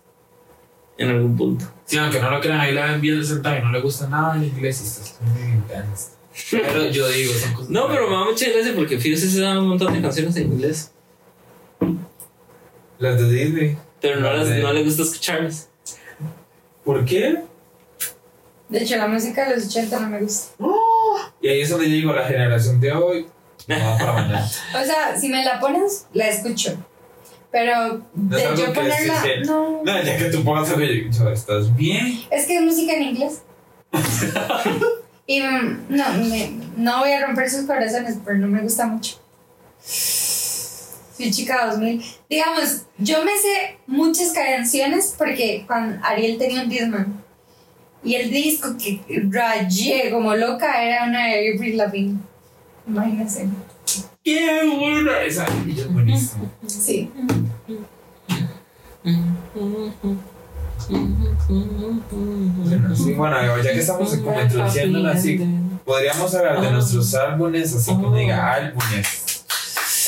En algún punto. Sí, aunque no lo crean, ahí la ven bien sentada y no le gusta nada en inglés y está muy intensa. Pero yo digo, son cosas. No, pero me da mucha gracia porque Fuse se da un montón de canciones en inglés. Las de Disney. Pero no, Las las, de- no le gusta escucharlas. ¿Por qué? De hecho, la música de los 80 no me gusta. Y ahí es donde yo digo, la generación de hoy. No va para mañana. [LAUGHS] O sea, si me la pones, la escucho. Pero No de yo que ponerla. sí. No. No, ya que tú pongas algo, yo ¿estás bien? Es que es música en inglés. [LAUGHS] y mm, no, me- no voy a romper sus corazones, pero no me gusta mucho. Soy chica 2000. Digamos, yo me sé muchas canciones porque cuando Ariel tenía un Discman. Y el disco que rayé como loca era una de Avril Lavigne. Imagínense. ¡Qué buena! Esa es buenísima. Sí. Bueno, sí, bueno, ya que estamos como introduciéndola así, podríamos hablar de nuestros álbumes, así como diga álbumes.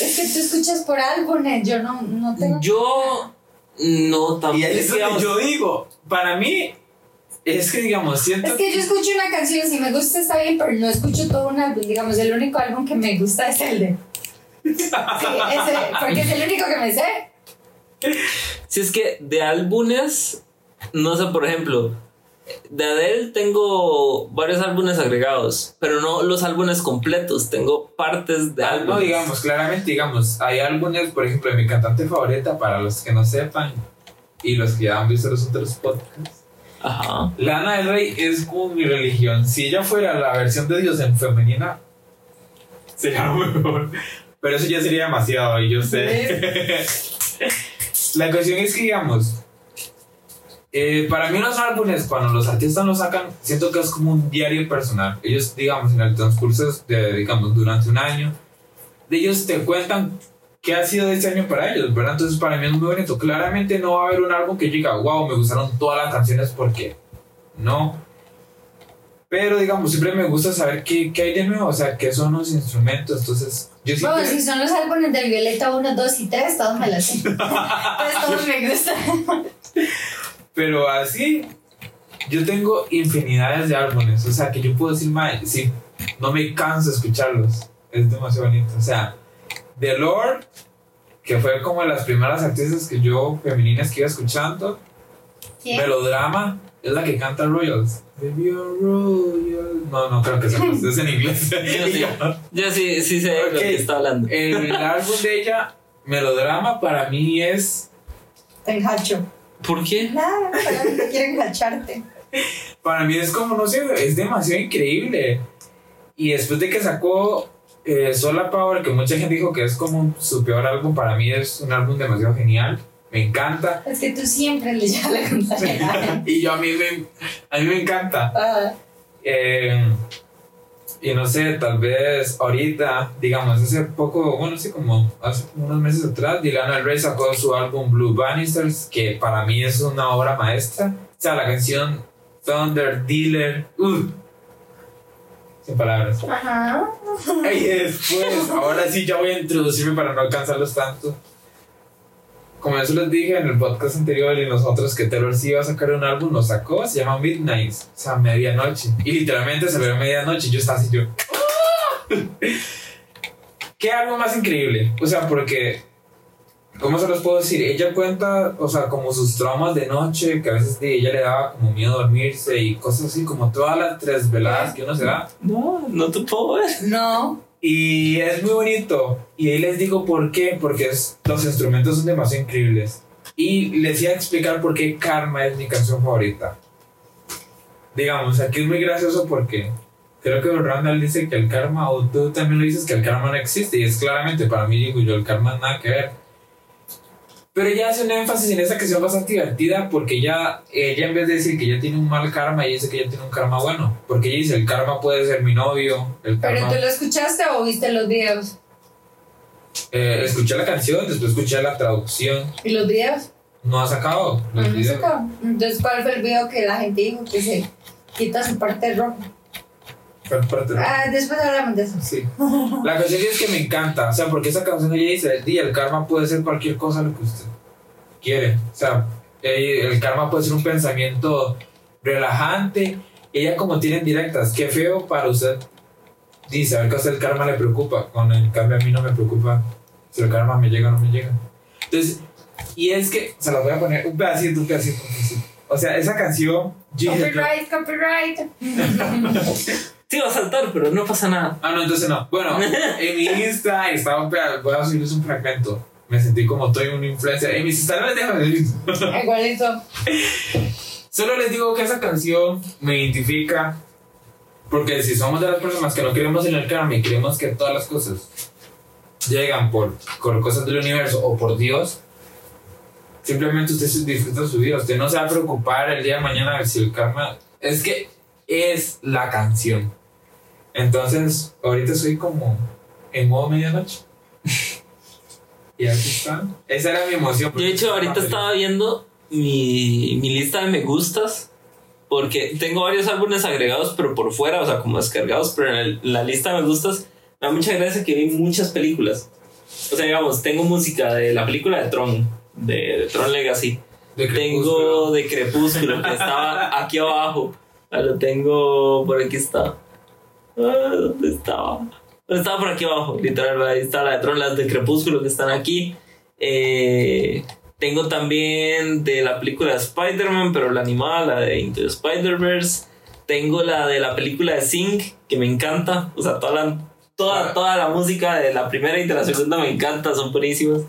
Es que tú escuchas por álbumes, yo no, no tengo. Yo no tampoco. Y ahí es donde digamos, yo digo, para mí, es que digamos, siento Es que yo escucho una canción, si me gusta está bien, pero no escucho todo un álbum. Digamos, el único álbum que me gusta es el de. Sí, ese, porque es el único que me sé. Si es que de álbumes, no sé, por ejemplo, de Adele tengo varios álbumes agregados, pero no los álbumes completos, tengo partes de Ah, álbumes. no, digamos, claramente, digamos, hay álbumes, por ejemplo, de mi cantante favorita, para los que no sepan, y los que ya han visto los otros podcasts. Ajá. Lana del Rey es como mi religión. Si ella fuera la versión de Dios en femenina, sería lo mejor. Pero eso ya sería demasiado, y yo sé. la cuestión es que, digamos, eh, para mí los álbumes, cuando los artistas los sacan, siento que es como un diario personal. Ellos, digamos, en el transcurso de, digamos, durante un año, de ellos te cuentan qué ha sido este año para ellos, ¿verdad? Entonces, para mí es muy bonito. Claramente no va a haber un álbum que diga, wow, me gustaron todas las canciones porque no. Pero, digamos, siempre me gusta saber qué, qué hay de nuevo, o sea, qué son los instrumentos. Entonces, yo siempre. Bueno, si son los álbumes del Violeta 1, 2 y 3, todos me los sé. [LAUGHS] Entonces todos me gustan. Pero así, yo tengo infinidades de álbumes. O sea, que yo puedo decir, sí, no me canso de escucharlos. Es demasiado bonito. O sea, The Lord, que fue como de las primeras artistas que yo, femeninas, que iba escuchando. ¿Quién? Melodrama, es la que canta Royals. Royals. No, no creo que sea, es en inglés. [LAUGHS] Yo sí, yo sí, sí sé de lo que está hablando. El [LAUGHS] álbum de ella, Melodrama, para mí es. Te enjacho. ¿Por qué? Nada, para mí no quiero enjacharte. Para mí es como, no sé, es demasiado increíble. Y después de que sacó eh, Solar Power, que mucha gente dijo que es como su peor álbum, para mí es un álbum demasiado genial. Me encanta. Es que tú siempre le llevas la contraria. [LAUGHS] y yo a mí me, a mí me encanta. Ah, Eh, y no sé, tal vez ahorita, digamos, hace poco, bueno, sí, como hace unos meses atrás, Dylan del Rey sacó su álbum Blue Bannisters, que para mí es una obra maestra. O sea, la canción Thunder Dealer, uh, sin palabras. Ajá. Y después, ahora sí, ya voy a introducirme para no cansarlos tanto. Como eso les dije en el podcast anterior y nosotros que Taylor sí iba a sacar un álbum, lo sacó, se llama Midnight, o sea, medianoche. Y literalmente se ve medianoche y yo estaba así, yo. ¡ah! [LAUGHS] ¿Qué algo más increíble? O sea, porque, ¿cómo se los puedo decir? Ella cuenta, o sea, como sus traumas de noche, que a veces de ella le daba como miedo dormirse y cosas así, como todas las tres veladas que uno se da. No, no te puedo ver. No. Y es muy bonito. Y ahí les digo por qué. Porque es- los instrumentos son demasiado increíbles. Y les iba a explicar por qué Karma es mi canción favorita. Digamos, aquí es muy gracioso porque creo que Randall dice que el karma, o tú también lo dices que el karma no existe. Y es claramente para mí, digo yo, el karma nada que ver. Pero ella hace un énfasis en esa canción bastante divertida porque ella, ella en vez de decir que ella tiene un mal karma, ella dice que ella tiene un karma bueno. Porque ella dice, el karma puede ser mi novio, el ¿Pero karma... tú lo escuchaste o viste los videos? Eh, escuché la canción, después escuché la traducción. ¿Y los videos? No ha sacado los Ah, no videos. sacó. Entonces, ¿cuál fue el video que la gente dijo que se quita su parte roja? De- Ah, después hablamos de eso. Sí. La canción es que me encanta. O sea, porque esa canción ella dice: el día, el karma puede ser cualquier cosa lo que usted quiere. O sea, el karma puede ser un pensamiento relajante. Ella, como tiene directas, qué feo para usted. Dice: a ver, usted el karma le preocupa. Con el cambio, a mí no me preocupa si el karma me llega o no me llega. Entonces, y es que, se las voy a poner un pedacito, un pedacito, un pedacito. O sea, esa canción. Copyright, copyright. [LAUGHS] Sí, va a saltar, pero no pasa nada. Ah, no, entonces no. Bueno, [LAUGHS] en mi Insta estaba voy a subirles un fragmento. Me sentí como estoy un influencer. En mis Instagram déjame decir. [LAUGHS] Igual eso. Solo les digo que esa canción me identifica. Porque si somos de las personas que no creemos en el karma y creemos que todas las cosas llegan por, por cosas del universo o por Dios, simplemente usted se disfruta su vida. Usted no se va a preocupar el día de mañana de si el karma. Es que es la canción. Entonces, ahorita soy como en modo medianoche. [LAUGHS] y aquí está. Esa era mi emoción. Yo, de hecho, ahorita estaba viendo mi, mi lista de me gustas. Porque tengo varios álbumes agregados, pero por fuera, o sea, como descargados. Pero en el- la lista de me gustas, me da mucha gracia que vi muchas películas. O sea, digamos, tengo música de la película de Tron, de, de Tron Legacy. De Tengo de Crepúsculo, que estaba [LAUGHS] aquí abajo. Lo tengo por aquí está. Ah, ¿Dónde estaba? Estaba por aquí abajo, literal. Ahí está la de Tron, las de Crepúsculo que están aquí. Eh, Tengo también de la película de Spider-Man, pero la animada, la de Into the Spider-Verse. Tengo la de la película de Sing, que me encanta. O sea, toda la, toda, toda la música de la primera y de la segunda me encanta, son buenísimas.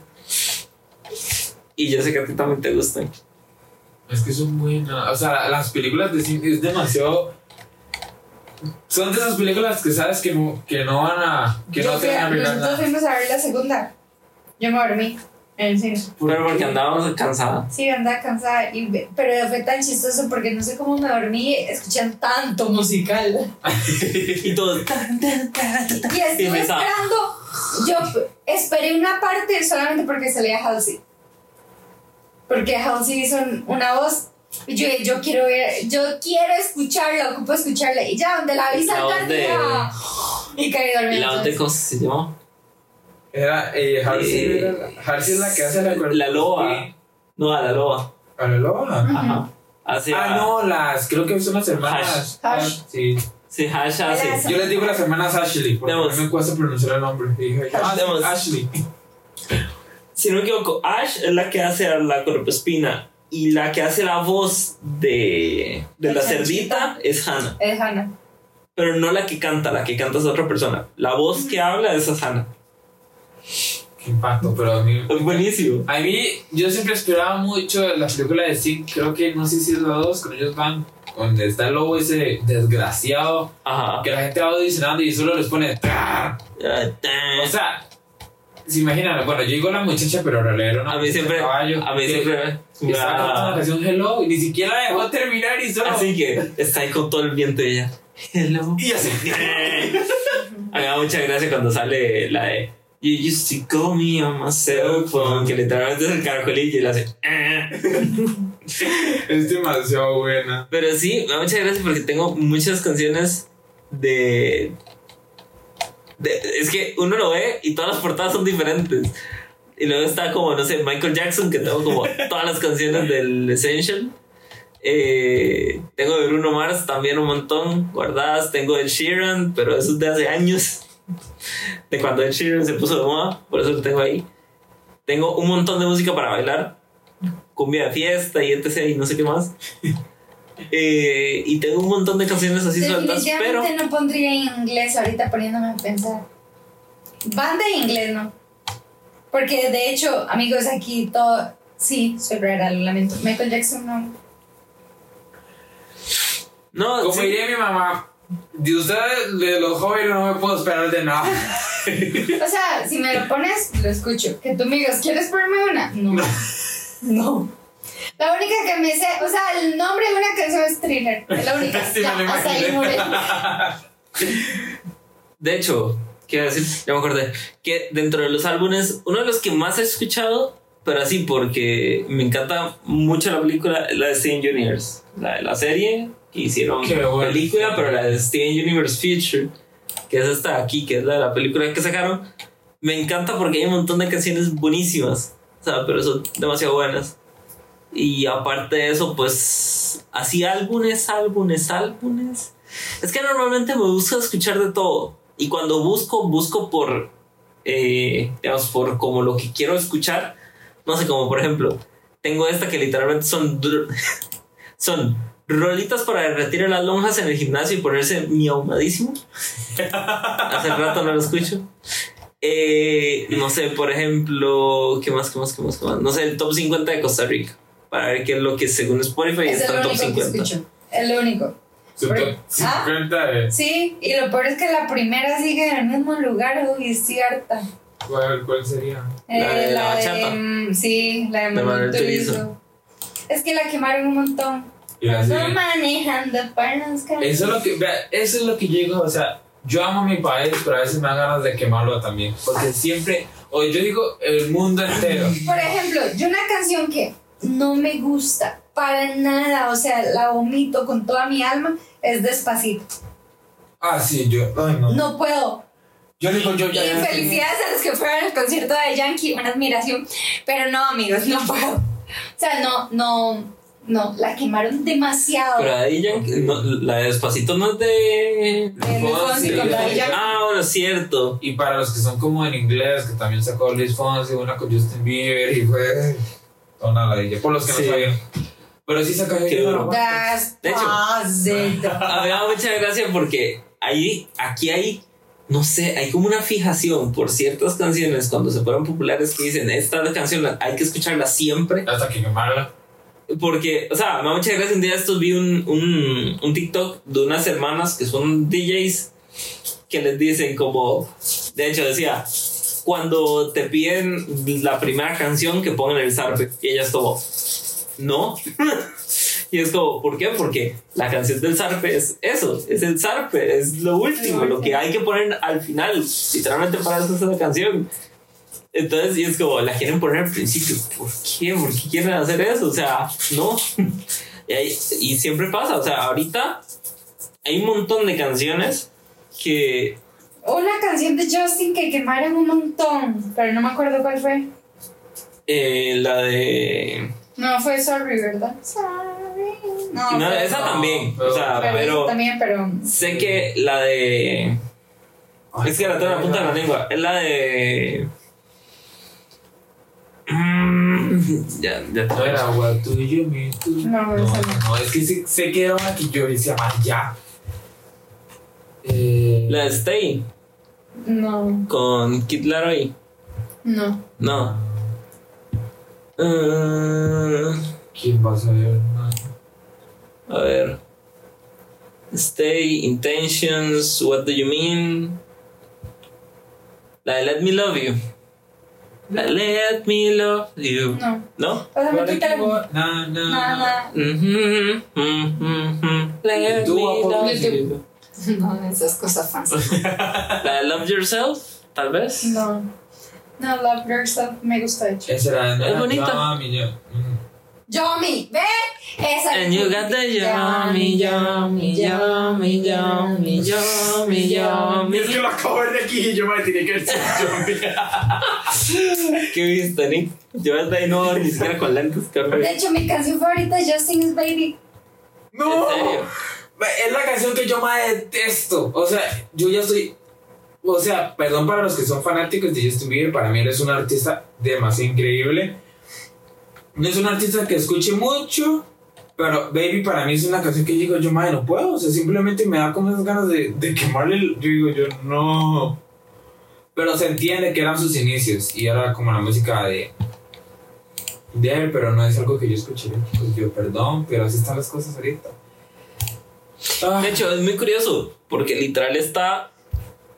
Y yo sé que a ti también te gustan. Es que son buenas. O sea, las películas de cine es demasiado. Son de esas películas que sabes que no, que no van a. que Yo no te fui van a- arruinar Nosotros nada. fuimos a ver la segunda. Yo me dormí en el cine. Pero porque andábamos cansadas. Sí, andaba cansada. Y, pero fue tan chistoso porque no sé cómo me dormí escuchando tanto musical. [LAUGHS] Y todos. Y estuve esperando. Yo esperé una parte solamente porque salía Halsey. Porque Halsey hizo un- una voz. Y yo, yo quiero ver, yo quiero escucharla, ocupo escucharla. Y ya, donde la vi La saltar, de-. Y caí dormida. ¿La entonces. de cómo se llama? Era. Eh, Halsey, Eh, la- es la que hace la La loba. Sí. No, a la loba. ¿A la loba? Ajá. Hace Ah, a- no, las. Creo que son las hermanas. Hash. Hash, Sí. Sí, Hash hace. Yo les digo las hermanas Ashley, porque Demos. mí me cuesta pronunciar el nombre. Y dije, ah, Demos. Ashley. Si no me equivoco, Ash es la que hace a la Espina y la que hace la voz de, de la cerdita es Hannah. Es Hannah. Pero no la que canta, la que canta es otra persona. La voz que habla es Hannah. Qué impacto, pero a mí. Es buenísimo. A mí, yo siempre esperaba mucho la película de Sing, creo que no sé si es la 2, con ellos van, donde está el lobo ese desgraciado, Ajá. que la gente va audicionando y solo les pone. O sea, se imaginan, bueno, yo digo la muchacha, pero en realidad era una a mí siempre, caballo. a mí siempre estaba cantando la canción Hello y ni siquiera la dejó terminar y solo. Así que está ahí con todo el viento ella. Hello. Y así. A mí me da mucha gracia cuando sale la de You used to call me on my cell phone, que literalmente es el caracolillo y le hace. "Ah". es demasiado buena. Pero sí, me da mucha gracia porque tengo muchas canciones de, de- Es que uno lo ve y todas las portadas son diferentes. Y luego está como, no sé, Michael Jackson, que tengo como [LAUGHS] todas las canciones del Essential. Eh, tengo de Bruno Mars también un montón guardadas. Tengo de Sheeran, pero eso es de hace años. De cuando Ed Sheeran se puso de moda, por eso lo tengo ahí. Tengo un montón de música para bailar, cumbia de fiesta y etc. y no sé qué más. Eh, y tengo un montón de canciones así sueltas, pero no pondría en inglés ahorita poniéndome a pensar. Banda en inglés, no. Porque de hecho, amigos, aquí todo. Sí, soy rara, lo lamento. Michael Jackson no. no, Como sí, diría mi mamá, de ustedes, de los jóvenes, no me puedo esperar de nada. O sea, si me lo pones, lo escucho. Que tú me digas, ¿quieres ponerme una? No. [LAUGHS] No. La única que me sé, o sea, el nombre de una canción es Thriller. Es la única. [LAUGHS] Sí, Ya, me hasta ahí murió. de hecho, quiero decir, ya me acordé, que dentro de los álbumes, uno de los que más he escuchado, pero así porque me encanta mucho la película, es la de Steven Universe, la de la serie que hicieron Qué buena. película, pero la de Steven Universe Future, que es esta aquí, que es la de la película que sacaron, me encanta porque hay un montón de canciones buenísimas, o sea, pero son demasiado buenas. Y aparte de eso, pues, así álbumes, álbumes, álbumes. Es que normalmente me gusta escuchar de todo. Y cuando busco, busco por, eh, digamos, por como lo que quiero escuchar. No sé, como por ejemplo, tengo esta que literalmente son, [LAUGHS] son rolitas para derretir las lonjas en el gimnasio y ponerse miaumadísimo. Hace rato no lo escucho. Eh, no sé, por ejemplo, ¿qué más, qué más, qué más, qué más? No sé, el top 50 de Costa Rica. Para ver qué es lo que según Spotify Es está el en top único que 50. escucho. El único. Su Por- top ¿Ah? 50 de. Sí, y lo peor es que la primera sigue en el mismo lugar, uy, estoy harta. ¿Cuál, ¿Cuál sería? La de Eh, la bachata. mm, sí, la de De Manuel Turizo. Es que la quemaron un montón. Sigue. manejando para los. Eso es lo que, vea, eso es lo que yo digo, o sea, yo amo mi país, pero a veces me dan ganas de quemarlo también, porque siempre, o yo digo el mundo entero. Por ejemplo, yo una canción que no me gusta para nada, o sea, la vomito con toda mi alma, es Despacito. Ah, sí, yo, ay no. No puedo. Yo le digo yo Y ya. ya- felicidades a los que fueron al concierto de Yankee, una admiración. Pero no, amigos, no puedo. O sea, no, no, no, la quemaron demasiado. Pero ahí ya, no, la de Despacito no es de... De Luis Fonsi sí, Yankee. Ah, bueno, es cierto. Y para los que son como en inglés, que también sacó Luis Fonsi, una con Justin Bieber y fue. Una ladilla. Por los que Sí. no sabían. Pero sí saca duro. De hecho-. [LAUGHS] A mí me da mucha gracia porque ahí, aquí hay, no sé, hay como una fijación por ciertas canciones cuando se fueron populares que dicen, esta canción la- hay que escucharla siempre. Hasta que quemarla. Porque, o sea, me da mucha gracia. Un día estos vi un, un, un TikTok de unas hermanas que son DJs que les dicen como, de hecho decía, cuando te piden la primera canción que pongan el zarpe y ellas como, no. [LAUGHS] y es como, ¿por qué? Porque la canción del zarpe es eso, es el zarpe, es lo último, lo que hay que poner al final. Literalmente para eso es la canción. Entonces, y es como, la quieren poner al principio. ¿Por qué? ¿Por qué quieren hacer eso? O sea, no. [LAUGHS] Y, ahí- y siempre pasa, o sea, ahorita hay un montón de canciones que Una canción de Justin que quemaron un montón, pero no me acuerdo cuál fue. eh, la de... No, fue Sorry, ¿verdad? Sorry. No, No, esa no, también, pero- o sea, pero, pero también, pero sé que la de... Es que la tengo en la punta de la lengua. Es la de... Mm, ya, ya te era What do you mean to No, no, esa no, es que sé, sé que era una que yo decía, ah, ya. Eh, La de Stay no, con Kid Laroi. no. No. Eh, ¿Quién va a saber? No. a ver. Stay, Intentions, What Do You Mean? La de Let Me Love You. La Let Me Love You. No. ¿No? Na, No, na. no. Mhm, mhm, mhm. Let me love you. [LAUGHS] No, esas cosas fáciles. [LAUGHS] La de Love Yourself, tal vez. No. No, Love Yourself me gusta de hecho. Esa era. Es bonita. ya. Mm. Yomi, ¿ve? Esa. And you got the yummy, yummy, yummy, yummy, yummy, yummy. Es que lo acabo de ver aquí y yo me tenía que decir [LAUGHS] ¿Qué viste, Nick? Yo hasta ahí no ni siquiera con lentes, cabrón. De hecho, mi canción favorita es Justin is Baby. ¡No! ¿En serio? Es la canción que yo más detesto. O sea, yo ya estoy. O sea, perdón para los que son fanáticos de Justin Bieber. Para mí él es un artista demasiado increíble. No es un artista que escuche mucho. Pero Baby para mí es una canción que digo yo, madre, no puedo. O sea, simplemente me da como esas ganas de, de quemarle. Yo digo yo, no. Pero se entiende que eran sus inicios. Y era como la música de. De él, pero no es algo que yo escucharía. Pues yo, perdón, pero así están las cosas ahorita. Ah. De hecho, es muy curioso, porque literal está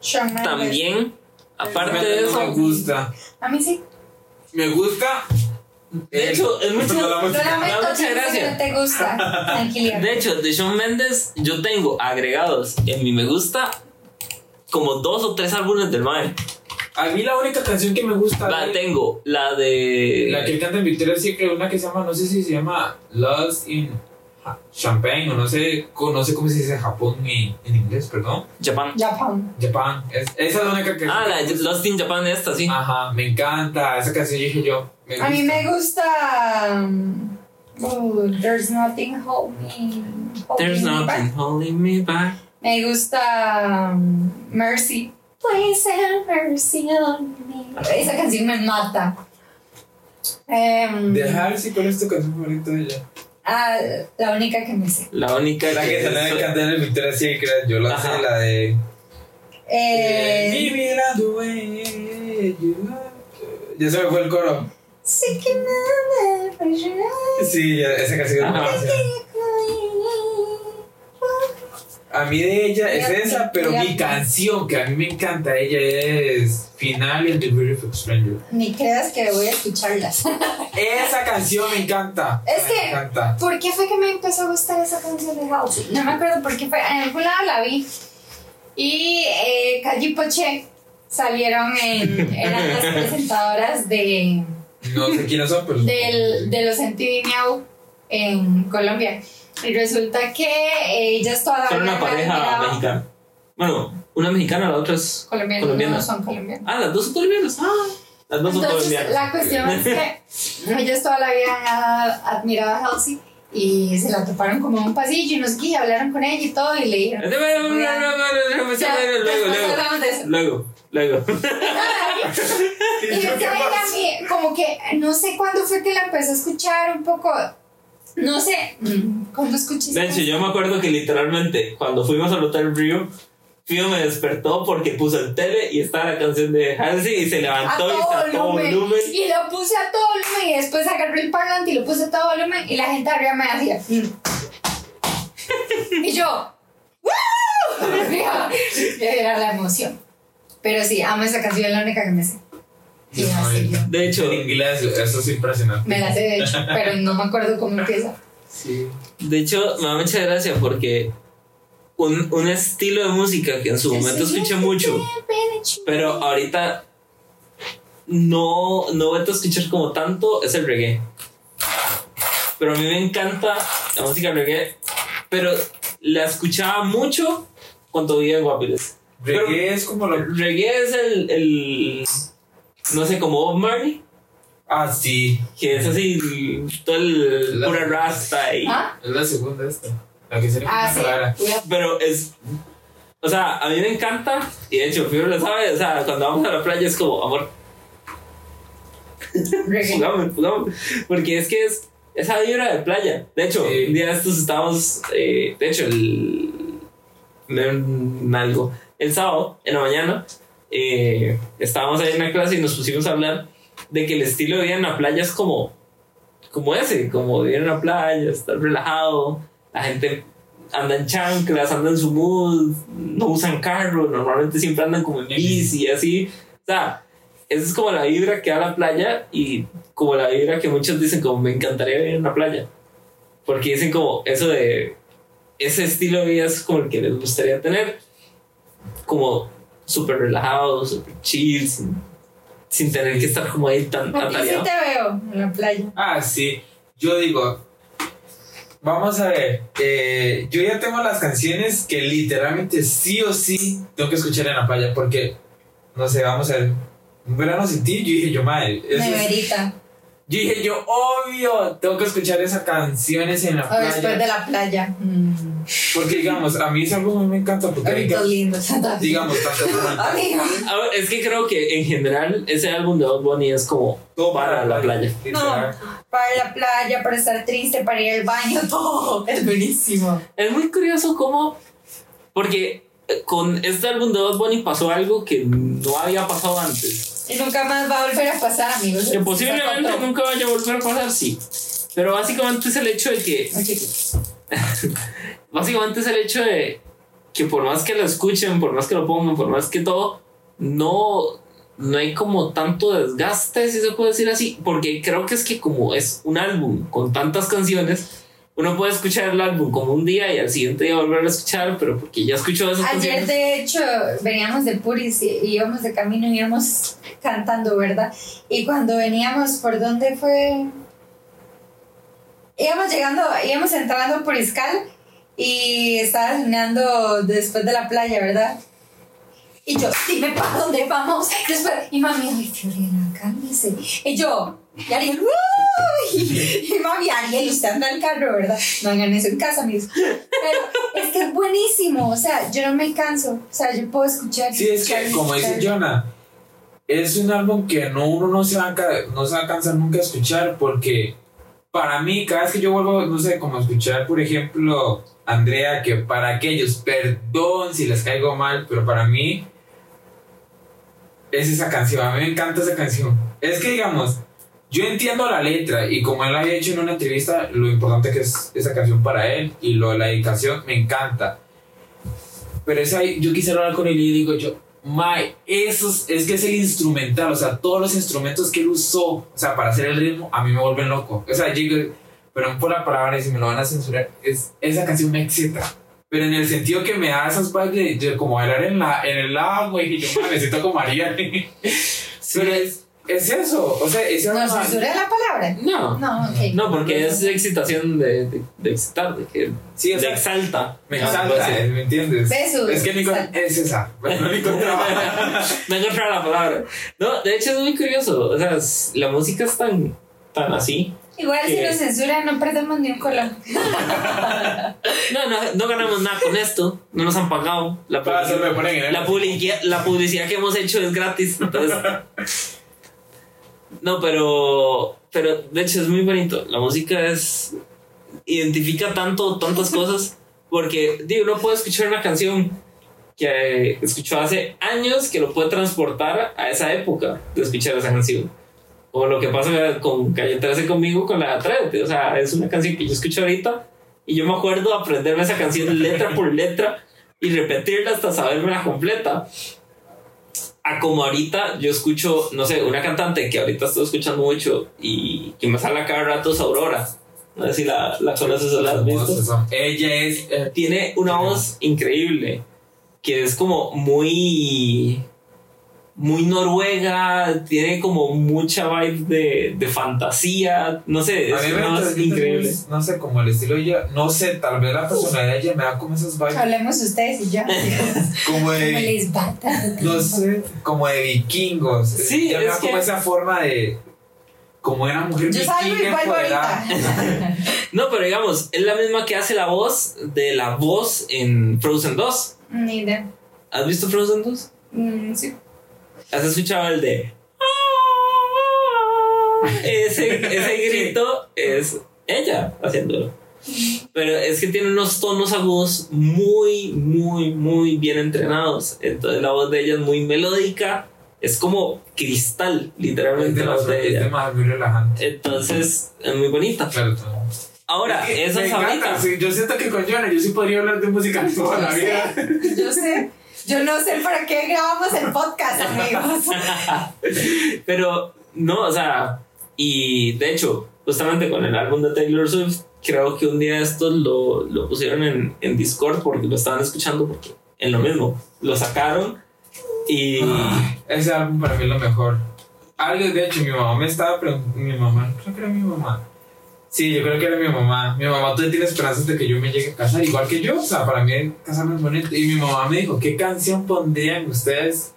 Shawn también, aparte Me- de eso, me gusta. A mí sí. Me gusta. de hecho, es mucho, No la Lo música. me da lamento, mucha chicos, que gracia. no te gusta. Tranquilidad. De hecho, de Shawn Mendes, yo tengo agregados en mi me gusta como dos o tres álbumes del Mae. A mí la única canción que me gusta. La de- tengo, la de. La que canta en Victoria Secret, una que se llama, no sé si se llama Lost in Champagne, o no sé, no sé cómo se dice Japón en, en inglés, perdón. Japan. Japan. Japan. Es, esa es la única que. Ah, la de Lost in Japan, esta, sí. Ajá, me encanta. Esa canción dije yo. Me A mí gusta. me gusta. um, oh, there's nothing hold me. holding There's me nothing back. holding me back. Me gusta um, Mercy. Please have mercy on me. Esa canción me mata. Em, Dejar, sí, ¿cuál es tu canción favorita de ella? Ah, la única que me sé. La única La que salió de cantar en Victoria Secret, yo la sé, la de. Eh. Ya se me fue el coro. sí que nada, pues yo- Sí, ya- esa canción. A mí de ella es Fíjate, esa, pero mi canción que a mí me encanta ella es Final and the Beautiful Stranger. Ni creas que voy a escucharlas. Esa canción me encanta. Es me que- encanta. ¿Por qué fue que me empezó a gustar esa canción de Halsey? No me acuerdo por qué fue. En algún lado la vi. Y eh, Calle Poche salieron en. eran las [LAUGHS] presentadoras de, No sé quiénes son, pero. del, de los MTV Miau en Colombia. Y resulta que ellas todavía. Son una pareja mexicana. Bueno, una mexicana, la otra es. Colombianos, Colombiana. no son colombianos. Ah, las dos son colombianas. Ah, las dos son Entonces, colombianas. la cuestión es que [LAUGHS] ellos toda la vida admirado a Halsey y se la toparon como en un pasillo y no sé qué, y hablaron con ella y todo y le dijeron. Eh, bueno, bueno, bueno, bueno, déjame O sea, saber Luego, luego. Luego, luego. [LAUGHS] Y [LAUGHS] yo, esa ¿qué vaina a mí, como que no sé cuándo fue que la empecé a escuchar un poco. No sé, mm, ¿cuándo escuché hecho, yo me acuerdo que literalmente cuando fuimos al Hotel Rio, Fío me despertó porque puso el tele y estaba la canción de Halsey y se levantó y está a todo volumen. volumen. Y lo puse a todo volumen y después agarré el parlante y lo puse a todo volumen y la gente arriba me hacía. mm. [LAUGHS] y yo, ¡Woo! [LAUGHS] Era la emoción. Pero sí, amo esa canción, es la única que me sé. Y Yo no, así yo. De hecho, En inglés, eso es impresionante. Me la sé de hecho, pero no me acuerdo cómo [LAUGHS] empieza. Sí. de hecho, me da mucha gracia porque un, un estilo de música que en su momento escuché mucho, pero ahorita no, no vuelto a escuchar como tanto, es el reggae. Pero a mí me encanta la música reggae, pero la escuchaba mucho cuando vivía en Guapiles. Pero- Reggae es como lo. Reggae es el, el no sé, como Bob Marley, Ah, sí. que es así, todo el La- pura rasta y... ¿Ah? Es la segunda esta. La que sería Ah, sí. rara. Pero es. O sea, a mí me encanta. Y de hecho, Fibro lo sabe. O sea, cuando vamos a la playa es como, amor, [LAUGHS] jugamos, jugamos. Porque es que es esa vibra de playa. De hecho, Sí. un día estos estábamos. eh, de hecho, el. no en algo. El sábado, en la mañana, eh, estábamos ahí en la clase y nos pusimos a hablar de que el estilo de vida en la playa es como. Como ese, como vivir en la playa, estar relajado. La gente anda en chanclas, anda en su mood, no usan carro, normalmente siempre andan como en bici, así. O sea, esa es como la vibra que da la playa y como la vibra que muchos dicen como me encantaría vivir en la playa. Porque dicen como eso de ese estilo de vida es como el que les gustaría tener. Como súper relajado, súper chill, sin, sin tener que estar como ahí tan A ti sí te veo en la playa. Ah, sí. Yo digo. Vamos a ver. eh, yo ya tengo las canciones que literalmente sí o sí tengo que escuchar en la playa. Porque, no sé, vamos a ver. Un verano sin ti, yo dije yo, madre. Neverita. yo dije yo, obvio, tengo que escuchar esas canciones en la O después playa. de la playa. Mm. Porque, digamos, a mí ese álbum me encanta. Porque, digamos, lindo. digamos, tanto [LAUGHS] como- Amiga. A ver, es que creo que en general ese álbum de Bad Bunny es como todo para la playa. literal. Para la playa, para estar triste, para ir al baño, [LAUGHS] todo. Es buenísimo. Es muy curioso cómo. Porque eh, con este álbum de Bad Bunny pasó algo que no había pasado antes. Y nunca más va a volver a pasar, amigos. Que posiblemente nunca vaya a volver a pasar, sí. Pero básicamente es el hecho de que. [LAUGHS] Básicamente es el hecho de que por más que lo escuchen, por más que lo pongan, por más que todo, no. No hay como tanto desgaste, si se puede decir así, porque creo que es que como es un álbum con tantas canciones, uno puede escuchar el álbum como un día y al siguiente día volver a escuchar, pero porque ya escuchó esas Ayer, canciones. de hecho, veníamos de Puris y y íbamos de camino y íbamos cantando, ¿verdad? Y cuando veníamos, ¿por dónde fue? Íbamos llegando, íbamos entrando por Iscal y estaba sonando después de la playa, ¿verdad? Y yo, dime para dónde vamos. [LAUGHS] Después, y mami, ay, Fiorella, cálmese. Y yo, y Ariel, "Uy". [LAUGHS] Y mami, Ariel, usted anda en el carro, ¿verdad? No hagan eso en casa, mis. Pero es que es buenísimo, o sea, yo no me canso. O sea, yo puedo escuchar. Sí, es que, como dice. Jonah, es un álbum que no, uno no se, va a, no se va a cansar nunca de escuchar porque para mí, cada vez que yo vuelvo, no sé, como escuchar, por ejemplo, Andrea, que para aquellos, perdón si les caigo mal, pero para mí es esa canción, a mí me encanta esa canción. Es que, digamos, yo entiendo la letra y como él había hecho en una entrevista, lo importante que es esa canción para él y lo de la dedicación me encanta. Pero esa, yo quisiera hablar con él y digo yo, Mae, eso es, es que es el instrumental, o sea, todos los instrumentos que él usó, o sea, para hacer el ritmo, a mí me vuelven loco. O sea, yo pero por la palabra, y si me lo van a censurar, es, esa canción me excita. Pero en el sentido que me da esas vibes de, de como bailar en, la, en el agua y yo me siento como María. [LAUGHS] Pero es, es eso, o sea, ese ¿No censuré la palabra? No. No, ok. No, porque es excitación de, de, de excitar, de que Sí, o de sea, exalta. me Ah, exalta, sí. ¿me entiendes? Besos. Es que Nico, Exalta. es esa, [LAUGHS] no encontraba. [LAUGHS] No encontraba la palabra. No, de hecho es muy curioso. O sea, es- la música es tan, tan así. Igual si nos censuran, no perdemos ni un colón. [LAUGHS] No, no, no ganamos nada con esto. No nos han pagado. La me publicidad, ponen en el- la, publicidad, la publicidad que hemos hecho es gratis. Entonces, No, pero, pero de hecho es muy bonito. La música es. identifica tanto, tantas cosas. Porque, digo, uno puede escuchar una canción que escuchó hace años que lo puede transportar a esa época de escuchar esa canción. O lo que pasa con Calle 13 conmigo con la Atrévete. O sea, es una canción que yo escucho ahorita y yo me acuerdo aprenderme esa canción letra por letra y repetirla hasta saberme la completa. A como ahorita yo escucho, no sé, una cantante que ahorita estoy escuchando mucho y que me sale a cada rato es Aurora. No sé si la, la conoces o la has visto. Ella es. eh, Tiene una voz increíble que es como muy muy noruega, tiene como mucha vibe de, de fantasía, no sé, es increíble. No sé, como el estilo de ella. No sé, tal vez la personalidad de ella me da como esas vibes. Hablemos ustedes y yo. [LAUGHS] Como ¿Cómo de. les tanto No sé, como de vikingos. Sí, Ella me es da como que- esa forma de. Como una mujer Yo vikinga empoderada. ahorita. [LAUGHS] No, pero digamos, es la misma que hace la voz de la voz en Frozen 2. Ni idea. ¿Has visto Frozen 2? Mm, sí. ¿Has escuchado el de... Ese, ese grito es ella haciéndolo. Pero es que tiene unos tonos agudos muy, muy, muy bien entrenados. Entonces la voz de ella es muy melódica. Es como cristal, Es literalmente la voz de es ella. demasiado muy relajante. Entonces es muy bonita. Claro, todo. Ahora, Es que eso es ahorita. sí, yo siento que con Jonah yo sí podría hablar de música toda la vida. sé, yo sé. Yo no sé para qué grabamos el podcast, amigos. [LAUGHS] Pero no, o sea, y de hecho, justamente con el álbum de Taylor Swift, creo que un día estos lo, lo pusieron en, en Discord porque lo estaban escuchando porque en lo mismo, lo sacaron y... Ay, Ese álbum para mí es lo mejor. Algo, de hecho, mi mamá me estaba preguntando. Mi mamá, creo que era mi mamá. Sí, yo creo que era mi mamá. Mi mamá todavía tiene esperanzas de que yo me llegue a casar, igual que yo. O sea, para mí casarme es bonito. Y mi mamá me dijo: ¿Qué canción pondrían ustedes?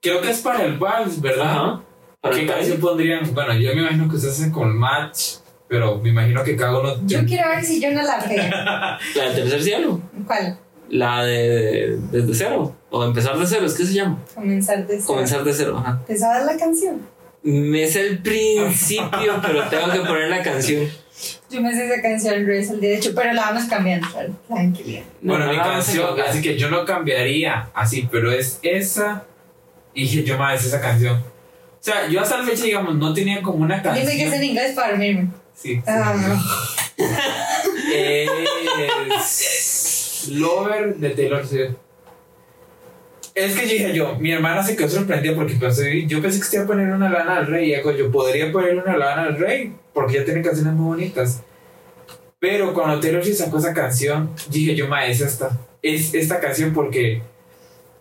Creo que es para el vals, ¿verdad? Ajá. Para ¿Qué canción pondrían? Bueno, yo me imagino que ustedes hacen con match, pero me imagino que cada uno. Yo quiero ver si yo no la pego. [LAUGHS] La del tercer cielo, ¿Cuál? la de desde cero, o empezar de cero, es que se llama. Comenzar de cero. Comenzar de cero, ajá. ¿Te sabes la canción? Me es el principio, [LAUGHS] pero tengo que poner la canción. Yo me sé esa canción el resto del día. De hecho, pero la vamos cambiando. Tranquilidad. No, bueno, no mi canción, así que yo no cambiaría así, pero es esa. Y dije, yo más es esa canción. O sea, yo hasta la fecha, digamos, no tenía como una canción. Dime que es en inglés para dormirme. Sí. sí. Ah, no. [LAUGHS] Es Lover de Taylor Swift. Es que dije yo, mi hermana se quedó sorprendida porque yo pensé que se iba a poner una lana del rey. Y hago, yo podría poner una lana del rey porque ya tiene canciones muy bonitas. Pero cuando Taylor Swift sacó esa canción, dije yo, ma, es esta. Es esta canción porque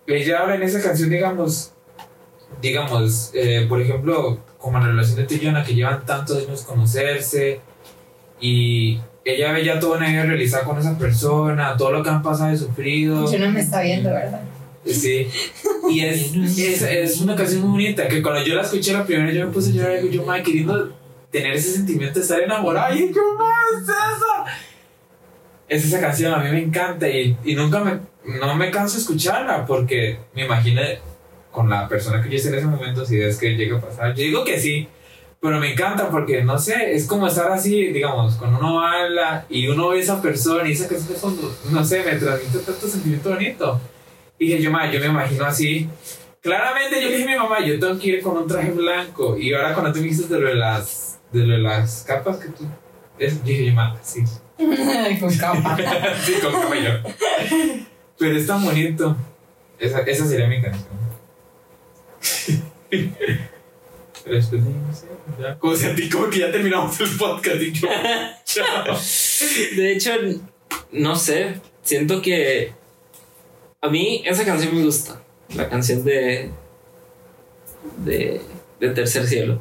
ella habla en esa canción, digamos, digamos, eh, por ejemplo, como en la relación de Jonah, que llevan tantos años conocerse y ella ve ya toda una vida realizada con esa persona, todo lo que han pasado y sufrido. Yo no me está viendo, ¿verdad? Sí. Y es, es, es una canción muy bonita, que cuando yo la escuché la primera yo me puse a llorar y yo, madre, queriendo tener ese sentimiento de estar enamorada. Y yo, madre, es esa. Es esa canción, a mí me encanta y, y nunca me, no me canso de escucharla porque me imagino con la persona que yo esté en ese momento si es que llega a pasar. Yo digo que sí, pero me encanta porque, no sé, es como estar así, digamos, cuando uno habla y uno ve a esa persona y esa canción de fondo, no sé, me transmite tanto sentimiento bonito. Y dije, yo, ma, yo me imagino así. Claramente yo le dije a mi mamá, yo tengo que ir con un traje blanco. Y ahora cuando tú me dices de lo de las, de lo de las capas que tú... Es, dije, yo, ma, sí. [LAUGHS] Con capa. [LAUGHS] sí, con cabello. Pero es tan bonito. Esa, esa sería mi canción. [LAUGHS] Pero después, no sé, ya. Como si a ti, como que ya terminamos el podcast y yo, chao. De hecho, no sé, siento que a mí esa canción me gusta, la canción de de, Tercer Cielo.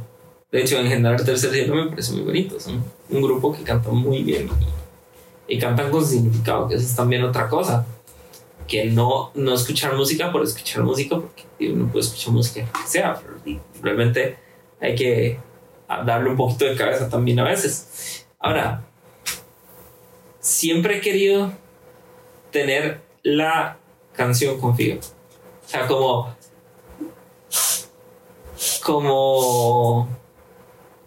De hecho, en general Tercer Cielo me parece muy bonito, son un grupo que canta muy bien y, cantan con significado, que eso es también otra cosa. Que no, no escuchar música por escuchar música, porque uno puede escuchar música que sea, realmente hay que darle un poquito de cabeza también a veces. Ahora, siempre he querido tener la canción con Figo. O sea, como como.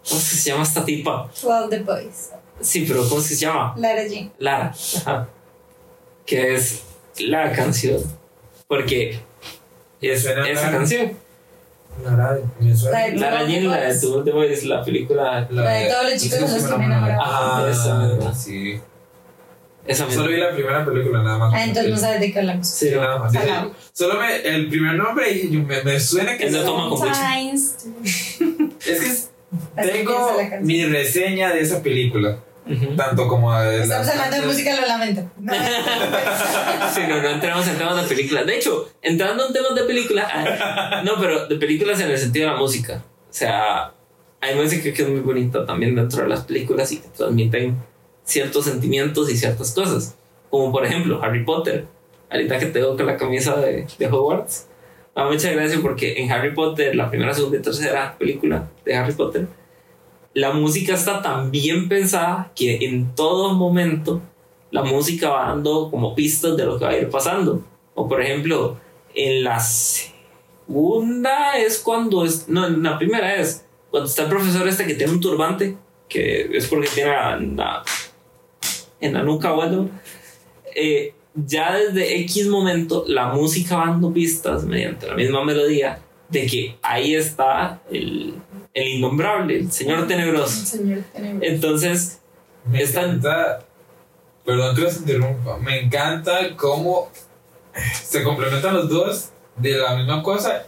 ¿Cómo es que se llama esta tipa? All the boys. Sí, pero ¿cómo es que se llama? Lara Jean. Lara. Ajá. Que es la canción. Porque es esa Lara. canción. Lara, me suena. Lara Jean, la de The Voice, la película. La de todos los chicos de los que me enamoraba. Ah, esa. Ah, sí. Esa. Solo vi la primera película nada más. Ah, entonces no sabes de qué hablamos. Sí, nada más. Solo me, el primer nombre y yo- me, me suena que El de es- Toma. Es que es- [LAUGHS] tengo mi reseña de esa película. Tanto como de Estamos hablando de música, lo lamento. No. [LAUGHS] Sí, no, no entramos en temas de películas. De hecho, entrando en temas de películas, ah, no, pero de películas en el sentido de la música. O sea, hay música que es muy bonita también dentro de las películas y que transmiten ciertos sentimientos y ciertas cosas. Como por ejemplo, Harry Potter. Ahorita que tengo con la camisa de, de Hogwarts. Ah, muchas gracias porque en Harry Potter, la primera, segunda y tercera película de Harry Potter, la música está tan bien pensada que en todo momento la música va dando como pistas de lo que va a ir pasando. O por ejemplo, en la segunda es cuando es, no, en la primera es cuando está el profesor este que tiene un turbante, que es porque tiene en la, en la nuca o algo. Eh, ya desde X momento la música va dando pistas mediante la misma melodía de que ahí está el, el innombrable, el señor tenebroso. Señor tenebroso. Entonces, Me Es tan- encanta. Perdón que los interrumpa. Me encanta cómo se complementan los dos de la misma cosa.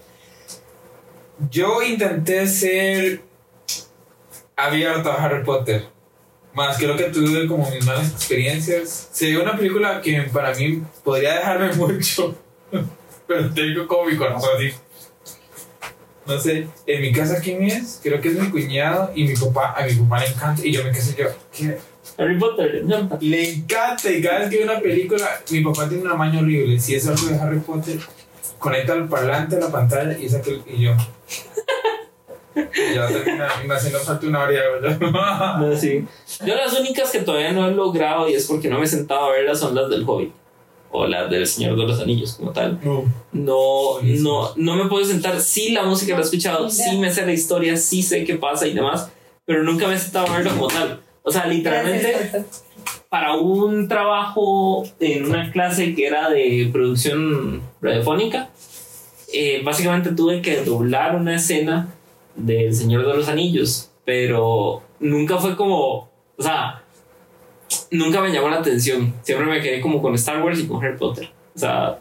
Yo intenté ser abierto a Harry Potter. Más creo que tuve como mis malas experiencias. Sería una película que para mí podría dejarme [LAUGHS] mucho. Pero tengo como mi corazón así. No sé, en mi casa quién es, creo que es mi cuñado y mi papá, a mi papá le encanta y yo me quedé yo, ¿qué? Harry Potter, le encanta. Le encanta y cada vez que ve una película, mi papá tiene una maña horrible. Si es algo de Harry Potter, conecta el parlante a la pantalla y el, y yo. Ya termina, me hace no falta una hora. [LAUGHS] No, sí. Yo las únicas que todavía no he logrado y es porque no me he sentado a verlas son las del Hobbit o las del Señor de los Anillos como tal. No. No, no, no me puedo sentar. Sí, la música la he escuchado, sí me sé la historia, sí sé qué pasa y demás, pero nunca me he sentado a verlo como tal. O sea, literalmente para un trabajo en una clase que era de producción radiofónica, eh, básicamente tuve que doblar una escena del Señor de los Anillos, pero nunca fue como, o sea, nunca me llamó la atención. Siempre me quedé como con Star Wars y con Harry Potter. O sea,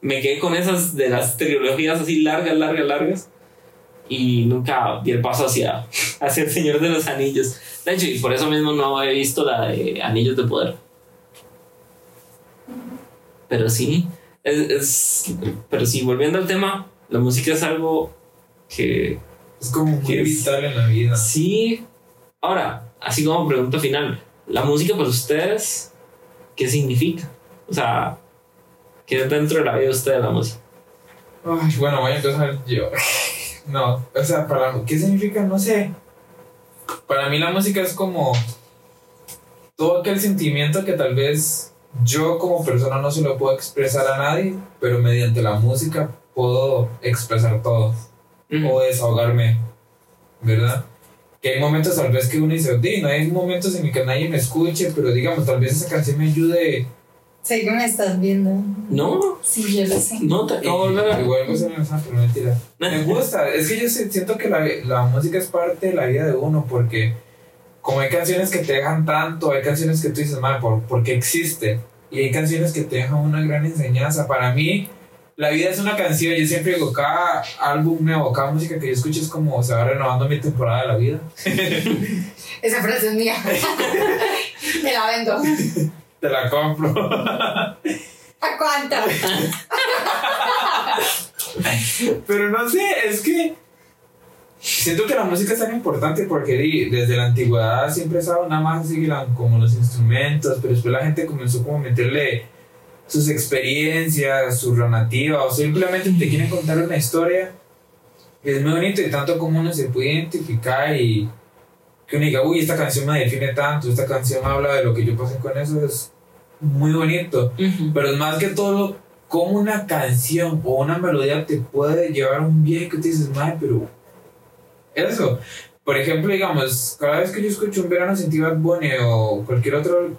me quedé con esas de las trilogías así largas, largas, largas. Y nunca di el paso hacia, [LAUGHS] hacia el Señor de los Anillos. De hecho, y por eso mismo no he visto la de Anillos de Poder. Pero sí, es, es- pero sí, volviendo al tema, la música es algo que Es como muy ¿Qué vital en la vida. sí. Ahora, así como pregunta final, la música para ustedes, ¿qué significa? O sea, ¿qué es dentro de la vida de ustedes la música? Ay, bueno, voy a empezar yo. No, o sea, para ¿qué significa? No sé. Para mí la música es como todo aquel sentimiento que tal vez yo como persona no se lo puedo expresar a nadie, pero mediante la música puedo expresar todo o desahogarme, ¿verdad? Que hay momentos tal vez que uno dice, "Di, no hay momentos en que nadie me escuche, pero digamos, tal vez esa canción me ayude. Que me estás viendo. No, Sí, yo lo sé. no te acabo de ver. Igual me suena esa, pero mentira. Me [LAUGHS] gusta, es que yo siento que la, la música es parte de la vida de uno porque como hay canciones que te dejan tanto, hay canciones que tú dices, madre, ¿por, ¿por qué existe? Y hay canciones que te dejan una gran enseñanza. Para mí, la vida es una canción. Yo siempre digo, cada álbum nuevo, cada música que yo escucho es como se va renovando mi temporada de la vida. [LAUGHS] Esa frase es mía. [LAUGHS] Te la vendo. Te la compro. ¿A cuánto? [LAUGHS] Pero no sé, es que siento que la música es tan importante porque desde la antigüedad siempre estaba nada más así como los instrumentos, pero después la gente comenzó como a meterle sus experiencias, su narrativa, o simplemente te quieren contar una historia. Es muy bonito y tanto como uno se puede identificar y que uno diga, uy, esta canción me define tanto, esta canción habla de lo que yo pasé con eso, es muy bonito. Pero es más que todo como una canción o una melodía te puede llevar a un viaje que te dices, madre, pero eso. Por ejemplo, digamos, cada vez que yo escucho un verano sin ti Bad Bunny o cualquier otro,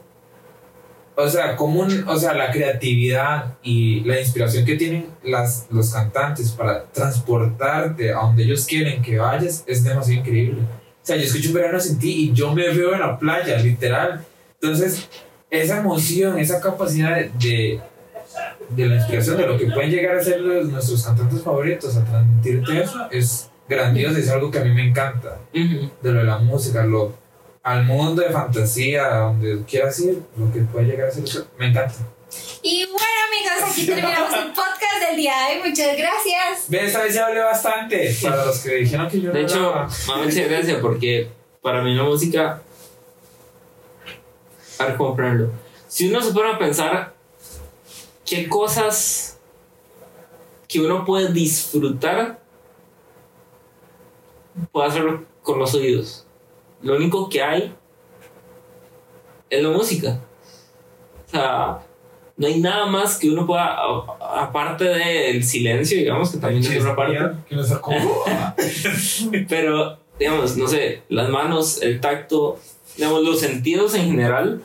o sea, común, o sea, la creatividad y la inspiración que tienen las, los cantantes para transportarte a donde ellos quieren que vayas es demasiado increíble. O sea, yo escucho un verano sin ti y yo me veo en la playa, literal. Entonces, esa emoción, esa capacidad de, de la inspiración, de lo que pueden llegar a ser los- nuestros cantantes favoritos, a transmitirte eso, es grandioso, es algo que a mí me encanta Ujú. de lo de la música, lo, al mundo de fantasía, donde quieras ir, lo que puede llegar a ser eso, me encanta. Y bueno, amigos, aquí [LAUGHS] terminamos el podcast del día de hoy. Muchas gracias. Ve, esta vez ya hablé bastante, para los que dijeron que yo De no hecho, hablaba. me da mucha gracia porque para mí la música. A ver cómo ponerlo. Si uno se pone a pensar qué cosas que uno puede disfrutar, puede hacerlo con los oídos. Lo único que hay es la música. O sea, no hay nada más que uno pueda, aparte del silencio, digamos, que también es una parte. que no sacó. [LAUGHS] Pero, digamos, no sé, las manos, el tacto, digamos, los sentidos en general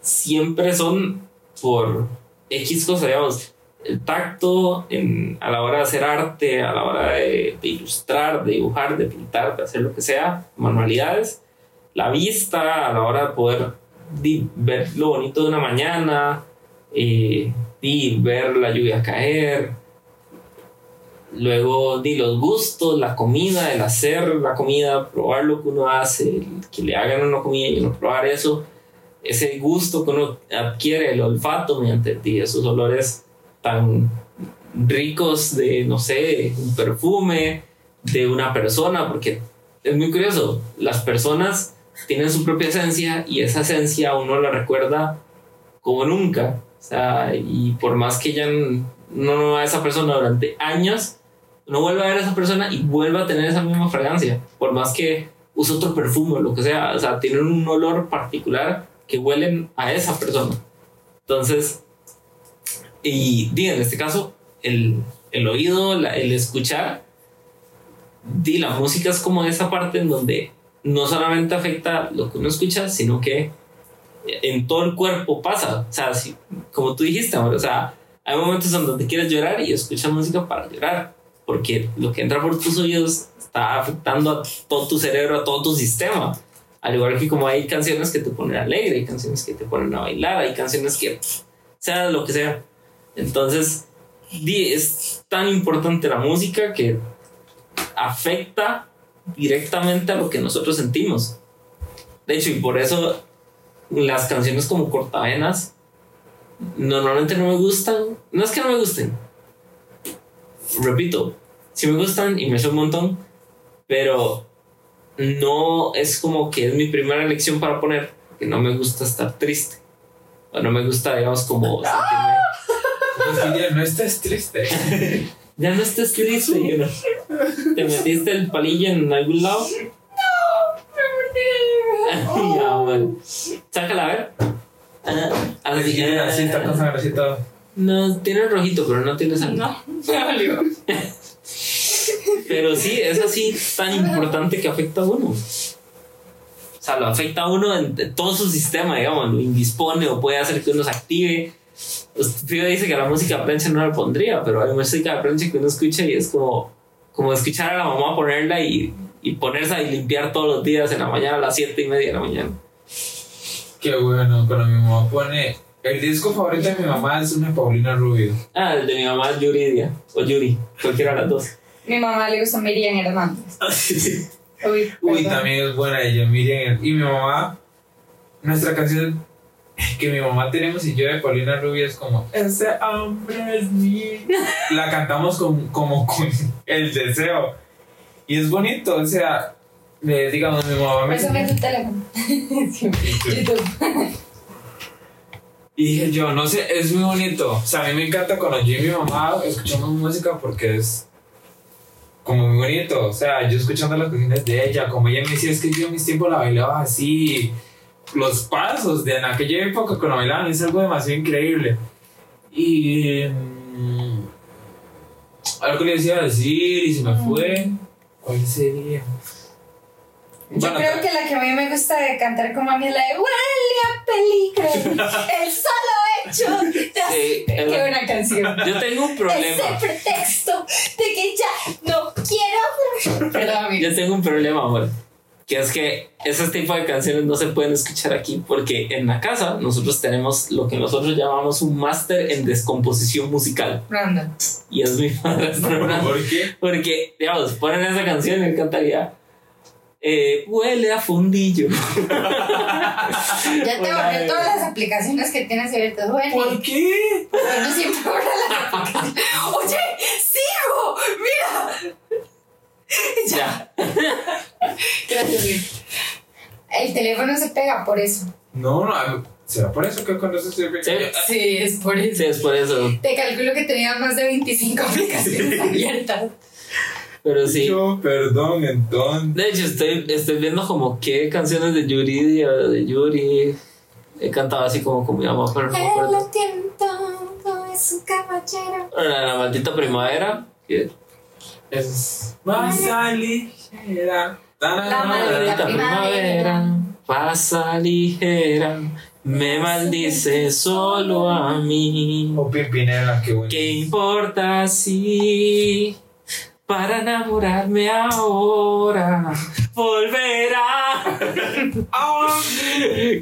siempre son por X cosas, digamos, el tacto en- a la hora de hacer arte, a la hora de, de ilustrar, de dibujar, de pintar, de hacer lo que sea, manualidades, la vista a la hora de poder ver lo bonito de una mañana, di, ver la lluvia caer, Luego, di los gustos, la comida, el hacer la comida, probar lo que uno hace, que le hagan una comida y uno probar eso, ese gusto que uno adquiere, el olfato mediante di, esos olores tan ricos de, no sé, un perfume de una persona, porque es muy curioso, las personas tienen su propia esencia y esa esencia uno la recuerda como nunca. O sea, y por más que ya no a esa persona durante años, uno vuelve a ver a esa persona y vuelve a tener esa misma fragancia. Por más que use otro perfume o lo que sea, o sea, tienen un olor particular que huelen a esa persona. Entonces, y di, en este caso, el, el oído, la- el escuchar, di, la música es como esa parte en donde no solamente afecta lo que uno escucha, sino que en todo el cuerpo pasa. O sea, como tú dijiste, amor, o sea, hay momentos en donde quieres llorar y escuchas música para llorar, porque lo que entra por tus oídos está afectando a todo tu cerebro, a todo tu sistema. Al igual que como hay canciones que te ponen alegre, hay canciones que te ponen a bailar, hay canciones que sea lo que sea. Entonces, es tan importante la música que afecta directamente a lo que nosotros sentimos. De hecho, y por eso las canciones como cortavenas normalmente no me gustan. No es que no me gusten. Repito, sí me gustan y me son un montón, pero no es como que es mi primera elección para poner, que no me gusta estar triste. O no me gusta, digamos, como sentirme. [LAUGHS] Pues, Guillermo, no estés triste. [LAUGHS] Ya no estés triste, you know. ¿Te metiste el palillo en algún lado? [LAUGHS] ya, bueno. Sácala a ver. Ah, está con sangrecita. No, tiene rojito, pero no tiene sangre. No, me valió. [LAUGHS] Pero sí, es así tan importante que afecta a uno. O sea, lo afecta a uno en, en todo su sistema, digamos, lo indispone o puede hacer que uno se active. Usted dice que la música plancha no la pondría, pero hay música de plancha que uno escucha y es como, como escuchar a la mamá ponerla y, y ponerse a limpiar todos los días en la mañana a las 7 y media de la mañana. Qué bueno, cuando mi mamá pone. El disco favorito de mi mamá es una Paulina Rubio. Ah, el de mi mamá es Yuridia, o Yuri, cualquiera de las dos. Mi mamá le gusta Miriam Hernández. Uy, Uy, también es buena ella, Miriam. Y mi mamá, nuestra canción que mi mamá tenemos y yo de Paulina Rubio es como Ese hombre es mío. La cantamos con, como con el deseo. Y es bonito, o sea, eh, digamos, mi mamá me. Pásame tu teléfono. [LAUGHS] YouTube. Y dije yo, no sé, es muy bonito. O sea, a mí me encanta cuando yo y mi mamá escuchamos música porque es como muy bonito. O sea, yo escuchando las canciones de ella, como ella me decía, es que yo en mis tiempos la bailaba así. Los pasos de en aquella época cuando bailaban es algo demasiado increíble. Y. mm, algo le decía decir y se me fue. ¿Cuál sería? Yo Bueno, creo que la que a mí me gusta de cantar como a mí es la de Huele a peligro. El solo hecho de Sí, Qué buena canción. Yo tengo un Ese problema. pretexto de que ya no quiero. [LAUGHS] Perdón, amigo. Yo tengo un problema, amor. Que es que ese tipo de canciones no se pueden escuchar aquí porque en la casa nosotros tenemos lo que nosotros llamamos un máster en descomposición musical. Random. Y es mi madrastra. ¿Por qué? Porque, digamos, ponen esa canción y él cantaría. eh, huele a fundillo. Ya te borré todas las aplicaciones que tienes abiertas. Bueno, ¿Por qué? no siempre [LAUGHS] borra las aplicaciones. Oye, sigo. Mira. [LAUGHS] ya. Gracias, Luis. El teléfono se pega por eso. No, no. ¿Será por eso que cuando se sirve? Sí. Sí, es por eso. Sí, es por eso. Te calculo que tenía más de 25 aplicaciones abiertas. Pero sí. Yo, perdón, entonces. De hecho, estoy, estoy viendo como qué canciones de Yuri, de, Yuri. He cantado así como con mi mamá, pero no me Él acuerdo. lo tiene todo, es un caballero. La, la maldita primavera. que- Es más ligera. La La maldita primavera. pasa ligera. Me maldice solo a mí. O Pimpinela, qué bueno. ¿Qué importa si para enamorarme ahora volverá? [LAUGHS] Ah.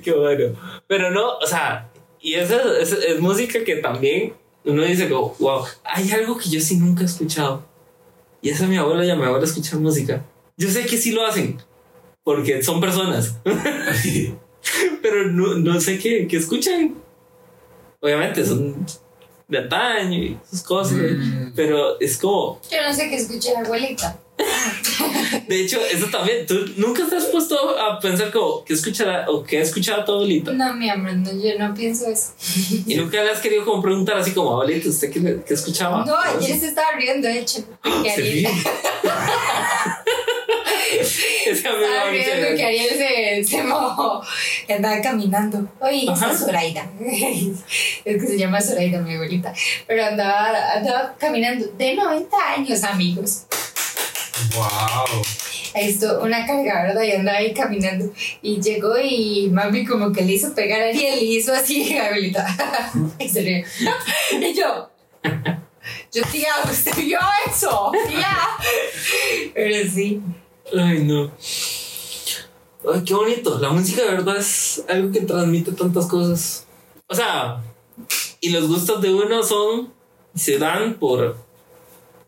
Qué bueno. Pero no, o sea, y esa es, es música que también uno dice como, wow, hay algo que yo sí nunca he escuchado. Y esa mi abuela ya me abuela escuchar música. Yo sé que sí lo hacen, porque son personas. [LAUGHS] Pero no, no sé qué, qué escuchan. Obviamente son de antaño y sus cosas. Mm. Pero es como, Yo no sé qué escuché la abuelita. De hecho, eso también, tú nunca te has puesto a pensar como, ¿qué escuchará o qué ha escuchado tu abuelita? No, mi amor, no, yo no pienso eso. Y nunca le has querido como preguntar así como, abuelita, ¿usted qué, qué escuchaba? No, ayer se estaba riendo, de hecho. [GASPS] Que Ariel, [LAUGHS] estaba riendo que. Ariel se, se mojó. que Andaba caminando. Oye, esa es Zoraida. [LAUGHS] es que se llama Zoraida, mi abuelita. Pero andaba, andaba caminando de 90 años, amigos. Wow. Esto, una carga, ¿verdad? Y andaba ahí caminando. Y llegó y mami como que le hizo pegar a Ariel y hizo así, [LAUGHS] abuelita. [LAUGHS] y se rió. [LAUGHS] Y yo, yo, tía, ¿usted vio eso? Tía. Pero sí. Ay, no. Ay, qué bonito. La música de verdad es algo que transmite tantas cosas. O sea, y los gustos de uno son, se dan por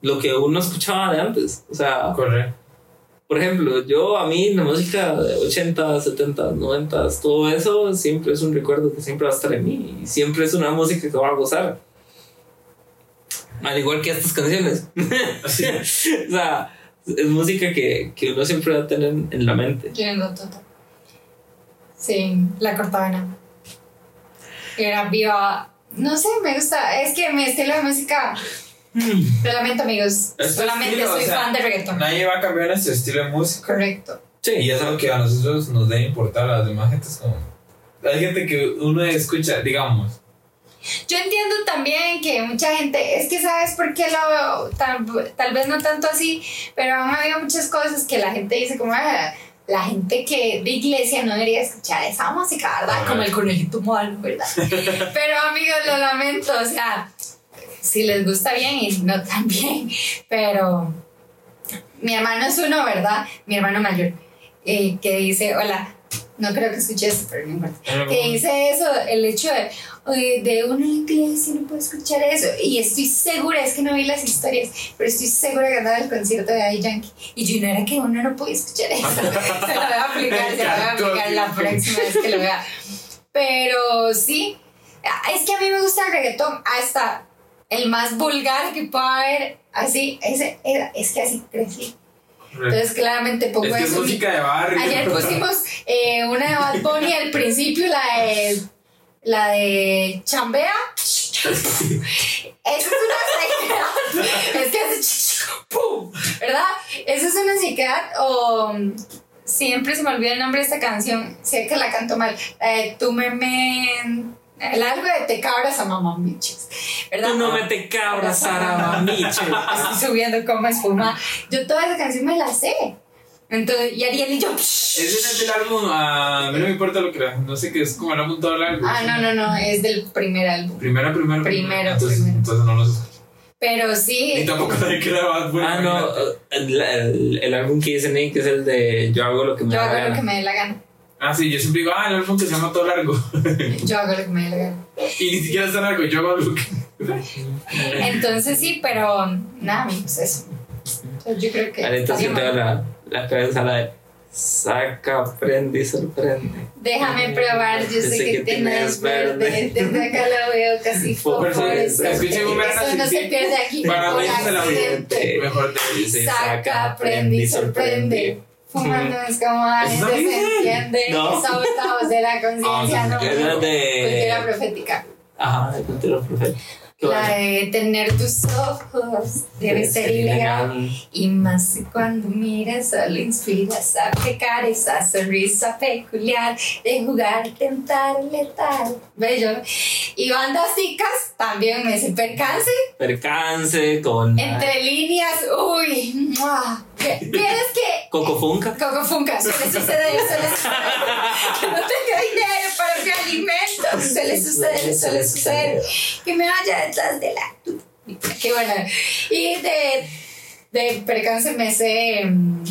lo que uno escuchaba de antes. O sea, Correcto. por ejemplo, yo a mí la música de 80, 70, 90, todo eso siempre es un recuerdo que siempre va a estar en mí. Y siempre es una música que va a gozar. Al igual que estas canciones. [LAUGHS] Así. o sea, es música que, que uno siempre va a tener en la mente. Sí, la cortavena. Era viva. No sé, me gusta. Es que mi estilo de música. Lo lamento, amigos. Es Solamente estilo, soy o sea, fan de reggaeton. Nadie va a cambiar nuestro estilo de música. Correcto. Sí, Y es algo que a nosotros nos debe importar a las demás gentes. Como... Hay gente que uno escucha, digamos. Yo entiendo también que mucha gente, es que sabes por qué lo tal, tal vez no tanto así, pero han habido muchas cosas que la gente dice como "Ah, la gente que de iglesia no debería escuchar esa música, ¿verdad? Como el conejito malo, ¿verdad? [LAUGHS] pero amigos, lo lamento, o sea, si les gusta bien y no tan bien, pero mi hermano es uno, ¿verdad? Mi hermano mayor, eh, que dice, hola, no creo que escuche eso, pero no importa que dice eso, el hecho de, de uno en iglesia no puede escuchar eso. Y estoy segura, es que no vi las historias, pero estoy segura que andaba el concierto de Daddy Yankee. Y yo no era que uno no puede escuchar eso. [LAUGHS] se lo voy a aplicar, se lo voy a aplicar la próxima vez que lo vea. Pero sí, es que a mí me gusta el reggaetón hasta el más vulgar que pueda haber. Así, ese, era- es que así crecí. Entonces claramente pongo Es que es eso. mi- música de barrio. Ayer pusimos eh, una de Bad Bunny al principio, la de, la de Chambea. Esa es una sequedad. Es que hace ¡pum! ¿Verdad? Esa es una sequedad o siempre se me olvida el nombre de esta canción. Sé que la canto mal. La de tú me men. El algo de te cabras a mamá biches. ¿Verdad? Tú no me te cabras, Sara Miche. [LAUGHS] Estoy subiendo como espuma. Yo toda esa canción me la sé. Entonces, y Ariel y yo. Ese es el álbum, a mí no me importa lo que era, no sé qué es como el álbum todo largo. Ah, no, no, no, es del primer álbum. Primero, primero. Primero, entonces, primero. Entonces no lo sé. Pero Y sí, tampoco sabía que era más bueno. Ah, no. El, el- el álbum que dice Nick es el de Yo hago lo que me yo da hago la lo que gana. me dé la gana. Ah, sí, yo siempre digo, ah, el álbum que se llama todo largo. [LAUGHS] Yo hago lo que me la gana. y ni siquiera está largo, yo hago lo que. Entonces sí, pero nada, amigos, eso. Entonces, yo creo que. Ahorita sí estaría tengo la, la cabeza la de Saca, prende y sorprende. Déjame probar, yo sé que tienes verde. Desde acá lo veo casi [LAUGHS] fosforescente. Escuchen un verano Eso no se pierde aquí Para mí se la accidente. Mejor te Dice, Saca, prende y sorprende. Fumando es como la ¿Eso gente también? se entiende. No. De la conciencia, Ah, no. es Cultura de. profética. Ajá, de cultura profética. La de tener tus ojos debe ser ilegal. Y más cuando miras solo inspiras a pecar esa sonrisa peculiar de jugar, tentar, letal. Bello. Y bandas ticas también me hace percance. Percance con. Entre líneas, uy. ¡mua! ¿Quieres que Coco Funka. Coco Funka, suele suceder, suele suceder. [LAUGHS] Que no tenga dinero para mi alimento. Suele suceder, suele suceder. Que me vaya detrás de la. Qué bueno. Y de, de percance me sé. mm,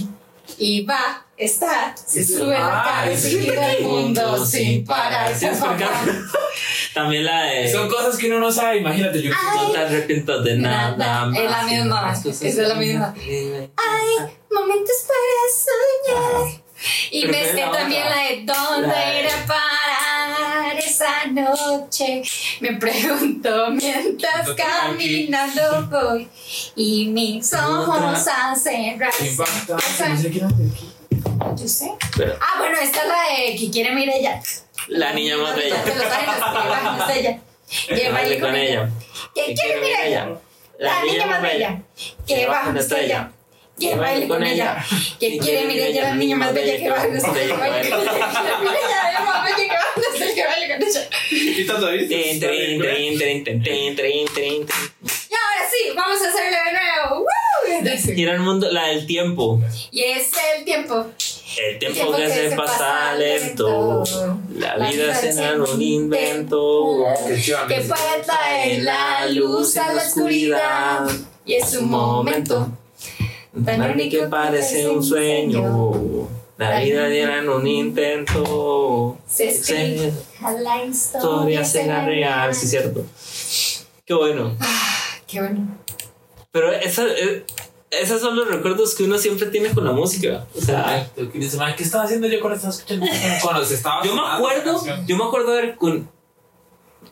Y va, está, se sube a la Ah, cara, gira el mundo sin parar. Es percance. [LAUGHS] También la de. Son cosas que uno no sabe, imagínate yo. No te arrepientas de nada. Nada, más. es la misma, es la misma. Ay, momentos para soñar. [LAUGHS] Y me sé también la de dónde La de- ir a parar esa noche. Me pregunto [LAUGHS] mientras caminando voy y mis ojos hacen. Yo sé. Pero- Ah, bueno, esta es la de que quiere Mirella. La niña más bella. Los que ella. Que baile con ella. Que quiere. La niña más bella. Que una estrella que baile con, con ella, ella. que quiere Mireya la niña más bella que baile con ella, Mireya la más bella que baile que baile con ella. ¿Y ahora sí, vamos a hacerlo de nuevo. ¡Woo! Y era el mundo, la del tiempo. Y es el tiempo. El tiempo, el tiempo que, que, se, pasa, lento, la vida se en un invento, que puede traer la luz a la oscuridad, y es un momento. Tan único que parece un sueño. La vida diera en un intento. Se a la Historia será real, sí, cierto. Qué bueno. Qué bueno. Pero esa, eh, esos son los recuerdos que uno siempre tiene con la música. O sea, Ay, tú que dices, "Man, ¿qué estaba haciendo yo cuando estaba escuchando? Cuando se estaba yo me acuerdo, yo me acuerdo de ver con.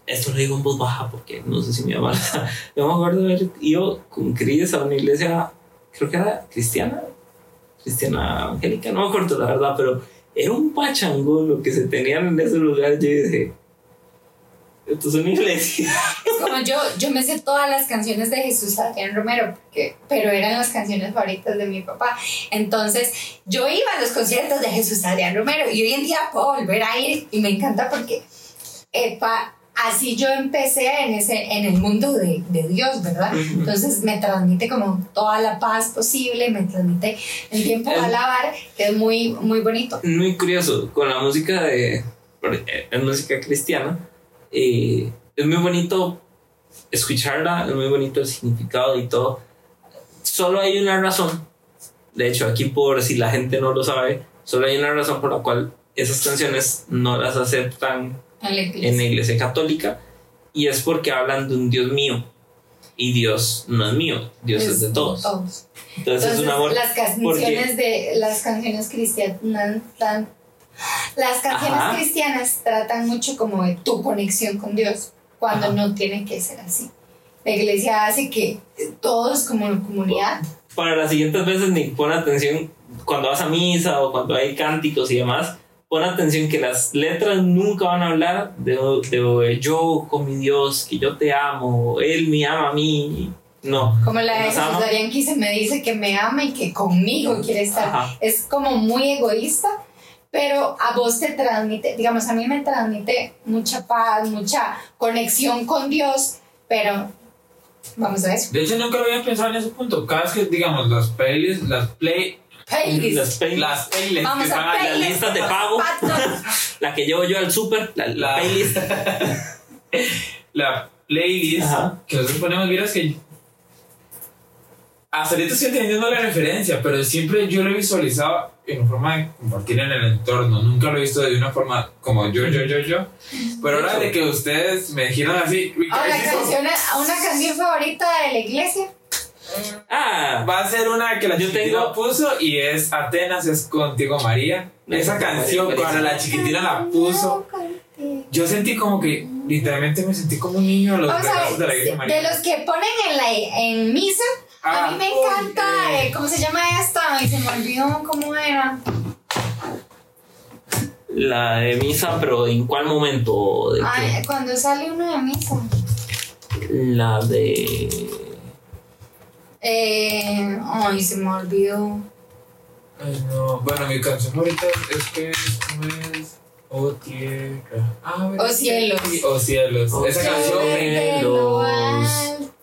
Esto lo digo en voz baja porque no sé si mi mamá. [LAUGHS] Yo me acuerdo de haber ido con Cris a una iglesia, creo que era cristiana, cristiana evangélica, no me acuerdo la verdad, pero era un pachangón lo que se tenían en ese lugar. Yo dije, esto es una iglesia. [LAUGHS] Es como yo, yo me sé todas las canciones de Jesús Adrián Romero, porque, pero eran las canciones favoritas de mi papá. Entonces, yo iba a los conciertos de Jesús Adrián Romero y hoy en día puedo volver a ir y me encanta porque eh, pa- así yo empecé en, ese, en el mundo de, de Dios, ¿verdad? Entonces me transmite como toda la paz posible, me transmite el tiempo a alabar, que es muy, muy bonito. muy curioso con la música de es música cristiana y es muy bonito escucharla es muy bonito el significado y todo solo hay una razón de hecho aquí por si la gente no lo sabe solo hay una razón por la cual esas canciones no las aceptan En la iglesia. en la iglesia católica y es porque hablan de un Dios mío y Dios no es mío Dios es, de todos todos. entonces, es un amor las canciones de las canciones cristianas tan- las canciones Ajá. cristianas tratan mucho como de tu conexión con Dios cuando Ajá. no tiene que ser así. La iglesia hace que todos como comunidad para las siguientes veces ni pon atención cuando vas a misa o cuando hay cánticos y demás. Pon atención que las letras nunca van a hablar de, de yo con mi Dios, que yo te amo, Él me ama a mí. No. como la de que se me dice que me ama y que conmigo quiere estar. Ajá. Es como muy egoísta, pero a vos te transmite, digamos, a mí me transmite mucha paz, mucha conexión con Dios, pero vamos a eso. De hecho, nunca lo había pensado en ese punto. Cada vez que, digamos, las playlists, las play. Las playlists. Las playlists Vamos que a las listas de pago. La que llevo yo al super, la, la La- playlist. [LAUGHS] la playlist Ajá. que nosotros ponemos, vieras que hasta ahorita estoy entendiendo la referencia, pero siempre yo lo he visualizado en forma de compartir en el entorno. Nunca lo he visto de una forma como yo, yo, yo, yo. Pero ahora de que ustedes me dijeron así, Ahora, canción, una canción favorita de la iglesia. Ah, va a ser una que la Yo chiquitina tengo- puso y es Atenas es contigo María. Esa canción María, cuando la chiquitina la puso, yo sentí como que literalmente me sentí como un niño a los de la Virgen de María. los que ponen en, la, en misa, a Ah, mí me uy, encanta, eh. ¿cómo se llama esta? Ay, se me olvidó cómo era. la de misa, pero ¿en cuál momento? ¿De? Ay, cuando sale uno de misa. La de. Eh, ay, se me olvidó. Ay, no. Bueno, mi canción favorita es que es, ¿cómo es? Oh tierra. Ah, Oh, cielos. Oh cielos. Oh, Esa cielos. canción me. Lo.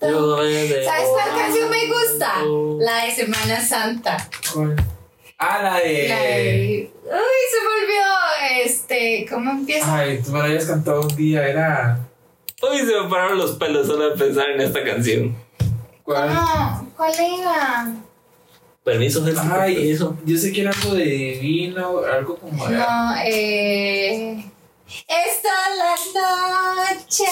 ¿Sabes cuál canción me gusta? La de Semana Santa. ¿Cuál? Ah, la de. La de. Uy, se me olvidó. Este, ¿cómo empieza? Ay, tú me la habías cantado un día, era. Uy, se me pararon los pelos solo de pensar en esta canción. ¿Cuál? ¿Cómo? ¿Cuál era? Permiso, gente. Ay, permiso. yo sé que era algo de divino, algo como. No, eh. Esta es la noche.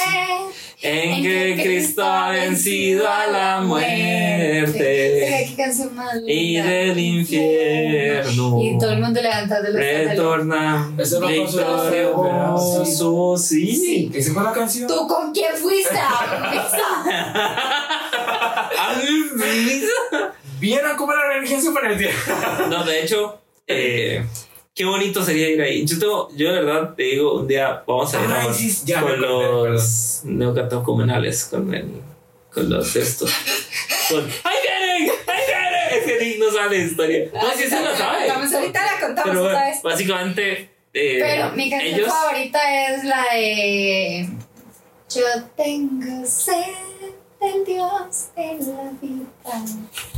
En que Cristo ha vencido a la muerte qué canción más y del infierno. Y todo el mundo levantando los Retorna Eso no victorioso. Sí. Sí. ¿Esa fue la canción? ¿Tú con quién fuiste [LAUGHS] a? Ah, misa. ¿Vieron cómo la religión se parecía? No, de hecho, eh, qué bonito sería ir ahí. Yo, tengo, yo de verdad te digo, un día vamos a ir a- sí, ya con los neocatecumenales, con, el, con los estos. Con, ¡Ahí vienen! ¡Ahí vienen! Es que Nick no sabe la historia. No, sí se la sabe. Vamos, ahorita la contamos Pero otra vez. básicamente. eh, Pero mi canción ellos, favorita es la de Yo tengo sed del Dios de la vida.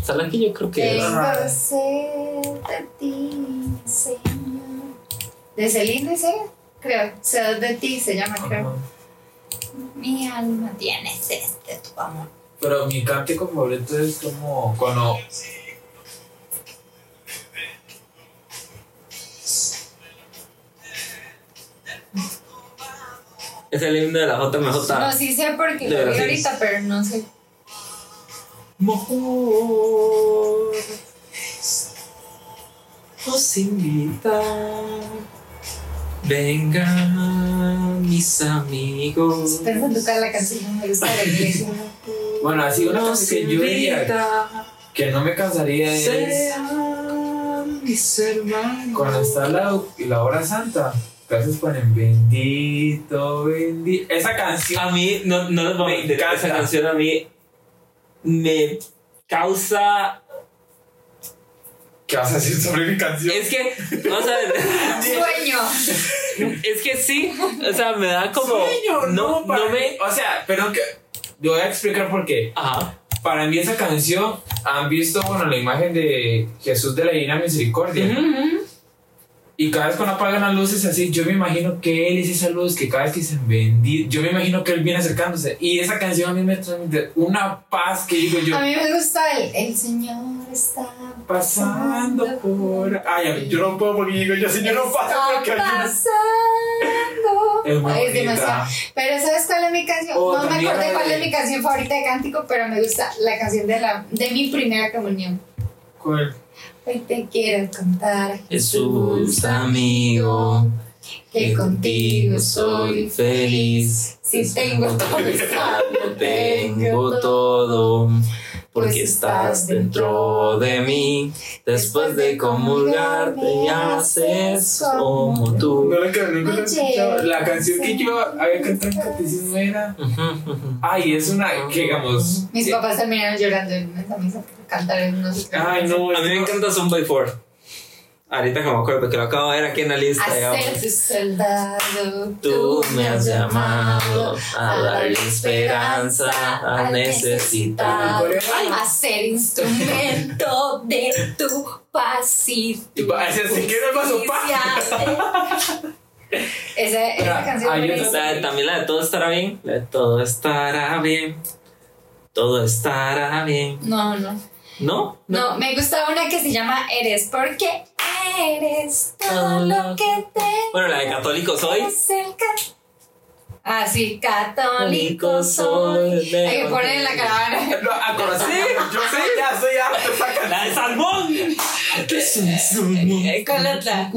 ¿Sabes que yo creo que es? Tengo sed de ti, Señor. De Celine dice, creo. Sed de ti se llama, creo. Ajá. Mi alma tiene sed de tu amor. Pero mi cántico favorito es como cuando. Es el himno de la JMJ. No, sí sé porque lo vi ahorita, pero no sé. Mejor os invita. Vengan mis amigos. Pensando que la canción me gusta la iglesia. Bueno, así una Nos cosa que yo diría que no me cansaría es Sean mis hermanos. cuando está la, la hora santa. Veces ponen bendito, bendito. Esa canción. A mí, no, no les voy a Me mentir, encanta. esa canción a mí me causa. ¿Qué vas a decir sobre mi canción? Es que, vamos a ver. [LAUGHS] Sueño. Es que sí, o sea, me da como. Sueño, no, no, para no me. O sea, pero que. Te voy a explicar por qué. Ajá. Para mí, esa canción. Han visto, bueno, la imagen de Jesús de la Divina Misericordia. Y cada vez cuando apagan las luces así, yo me imagino que él es esa luz que cada vez que dicen bendito, yo me imagino que él viene acercándose. Y esa canción a mí me transmite una paz que digo yo, A mí me gusta el, el Señor está pasando por. Ay, yo no puedo porque digo yo, señor, no pasa porque pasando. [LAUGHS] Es muy bonita. demasiado. Pero ¿sabes cuál es mi canción? Oh, no me acordé cuál es mi canción favorita de cántico, pero me gusta la canción de, la, de mi primera comunión. ¿Cuál? Hoy te quiero contar, Jesús, amigo, que contigo soy feliz. Si tengo todo, [LAUGHS] tengo todo, porque estás dentro de mí. Después de comulgar, te haces como tú. No la la. La canción que yo había cantado en catecismo era. Ay, es una que digamos. Mis papás terminaron llorando en esa misa por cantar en qué. Ay, no. A mí me encanta Son by Four. Ahorita que me acuerdo que lo acabo de ver aquí en la lista. A tu soldado, Tú me has llamado a darle esperanza al necesitado. a ser instrumento de tu paz y tu. Esa, esa canción hay de- también la de todo estará bien. La de todo estará bien. Todo estará bien. No, no. ¿No? No, me gusta una que se llama Eres, porque eres todo lo que te Bueno, la de católico soy. Es Ah, sí, católico soy. Hay que poner en la caravana. [LAUGHS] No, a corazón. [LAUGHS] Yo sé, ya soy harto esa canción. La de Salmón. Eh, ¿Cuál otra?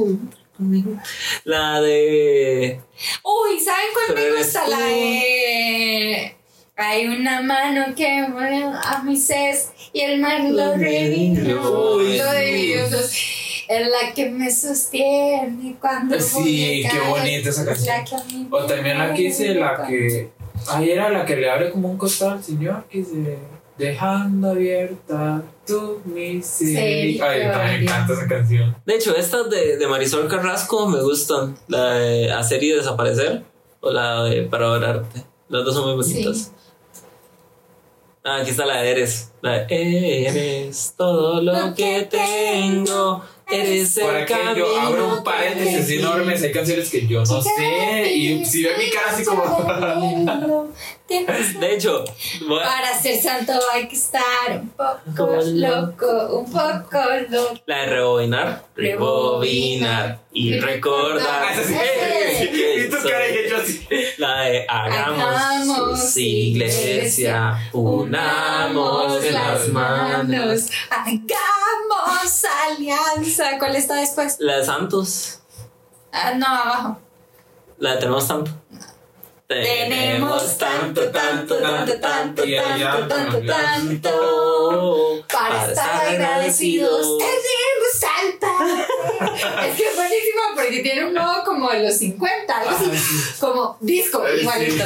La de. Uy, ¿saben cuál me gusta? La de. Hay una mano que mueve a Moisés y el mar lo revivió. Uy, Lo dividió. Es la que me sostiene cuando Sí, voy a qué caer. bonita esa canción. que a mí O también la que dice la que. Ahí era la que le abre como un costal al señor que dice. Dejando abierta tu miseria. Ay, también me encanta esa canción. De hecho, estas de, de Marisol Carrasco me gustan. La de Hacer y Desaparecer. O la de Para Orarte. Las dos son muy bonitas. Sí. Ah, aquí está la de Eres. La de Eres todo lo que tengo. Eres Por el aquí camino. yo abro un paréntesis seguí. enormes. Hay canciones que yo no sé. Y si ve mi cara así como. De hecho, Para ser santo hay que estar un poco loco, un poco loco. la de rebobinar, rebobinar y recordar. Ah, sí. Y tu soy- cara y yo así. La de hagamos Hagamos iglesia, unamos las manos. hagamos alianza. ¿Cuál está después? La de Santos, Ah, no, abajo. la de Tenemos Tanto. Tenemos tanto, tanto, tanto, tanto, tanto, tanto, tanto. Para estar agradecidos, tenemos Padre. Es que es buenísimo porque tiene un modo como de los 50, algo así, como disco, igualito.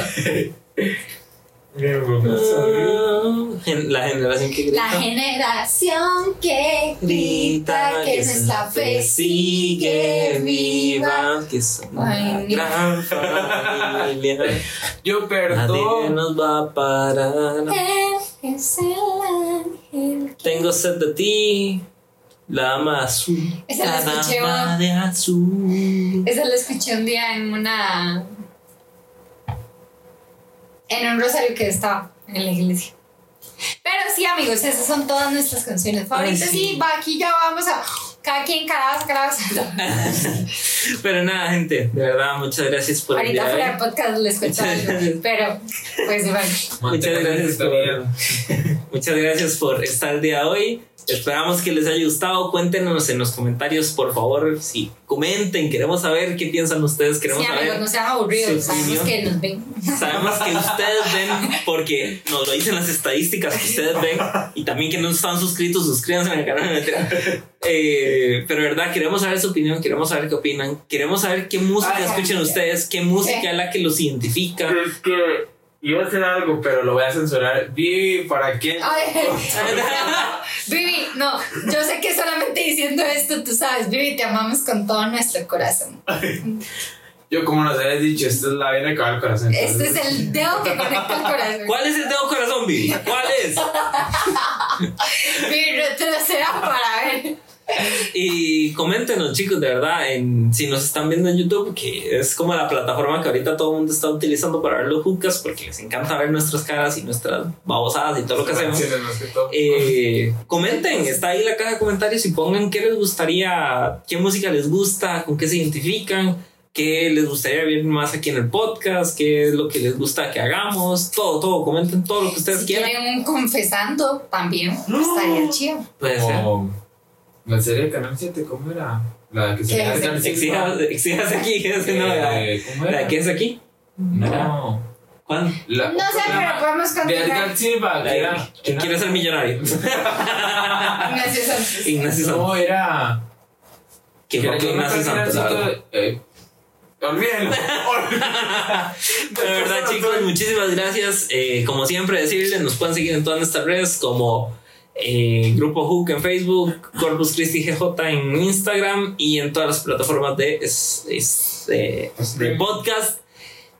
La generación que grita. La generación que grita que nuestra fe sigue viva. que somos Ay, una gran familia. [LAUGHS] Yo Nadie perdón. nos va a parar. Él es el ángel. que- Tengo sed de ti, la dama azul. Esa la escuché, dama de azul. Esa lo escuché un día en una. En un rosario que estaba en la iglesia. Pero sí, amigos, esas son todas nuestras canciones favoritas. sí. Y va, aquí ya vamos a. Cada quien, calabaza, calabaza. [LAUGHS] Pero nada, gente, de verdad, muchas gracias por el Ahorita fuera hoy. de podcast les cuento algo. Pero, pues bueno. Muchas gracias, por, [LAUGHS] muchas gracias por estar el día de hoy. Esperamos que les haya gustado. Cuéntenos en los comentarios, por favor. Si comenten, queremos saber qué piensan ustedes. Queremos Sí, amigos, saber. no sean aburridos. Sabemos opinión. que nos ven. Sabemos que ustedes ven, porque nos lo dicen las estadísticas que ustedes ven, y también que no están suscritos, suscríbanse al canal. Eh, pero verdad, queremos saber su opinión, queremos saber qué opinan, queremos saber qué música Ay, escuchan ustedes, qué música es la que los identifica. Es que iba a hacer algo, pero lo voy a censurar. Vivi, ¿para qué? Ay, [LAUGHS] Vivi, no, yo sé que solamente diciendo esto, tú sabes, Vivi, te amamos con todo nuestro corazón. Yo, como nos habías dicho, esta es la vena que va al corazón. Este es el dedo que conecta el corazón. ¿Cuál es el dedo corazón, Vivi? ¿Cuál es? [LAUGHS] Vivi, retroceda para ver. [LAUGHS] Y coméntenos, chicos, de verdad, en, si nos están viendo en YouTube, que es como la plataforma que ahorita todo el mundo está utilizando para ver los hookahs, porque les encanta ver nuestras caras y nuestras babosadas y todo lo que hacemos. Eh, comenten, está ahí la caja de comentarios y pongan qué les gustaría, qué música les gusta, con qué se identifican, qué les gustaría ver más aquí en el podcast, qué es lo que les gusta que hagamos, todo, todo, comenten todo lo que ustedes Si quieran. quieren un confesando, también estaría chido. Puede ser. La serie de Canal 7, ¿cómo era? La que se ¿Qué llama? Canal 5. Exijas, aquí, no, la, Eh, ¿Cómo era? la que es aquí. No. ¿Cuál? La- No sé, pero podemos De continuar. Edgar Silva, que de- era. ¿Quién quiere ser millonario? Ignacio Santos. Ignacio Santos. No, era. ¿Qué que era [LAUGHS] fue que Ignacio Santos? la verdad? Olvídenlo. De verdad, chicos, muchísimas gracias. Eh, como siempre, decirles, nos pueden seguir en todas nuestras redes como eh, Grupo Hook en Facebook, Corpus Christi GJ en Instagram y en todas las plataformas de, es- es- de- de podcast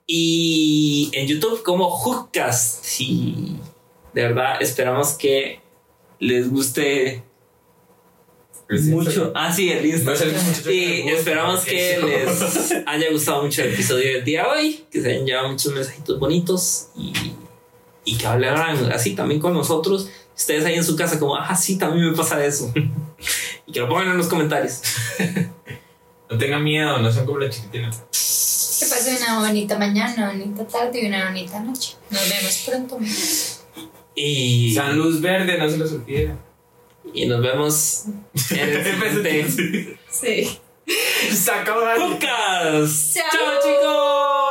y en YouTube como Hookcast. Y de verdad esperamos que les guste mucho. Ah, sí, el Instagram. Y esperamos que les haya gustado mucho el episodio del día de hoy, que se hayan llevado muchos mensajitos bonitos y, y que hablaran así también con nosotros. Ustedes ahí en su casa, como, ah, sí, también me pasa eso. [LAUGHS] y que lo pongan en los comentarios. [LAUGHS] No tengan miedo, no sean como la chiquitina. Que pasen una bonita mañana, una bonita tarde y una bonita noche. Nos vemos pronto. Y, San Luz Verde, no se los olvide. y nos vemos en el [LAUGHS] siguiente Sí. Saca. Chao. chao.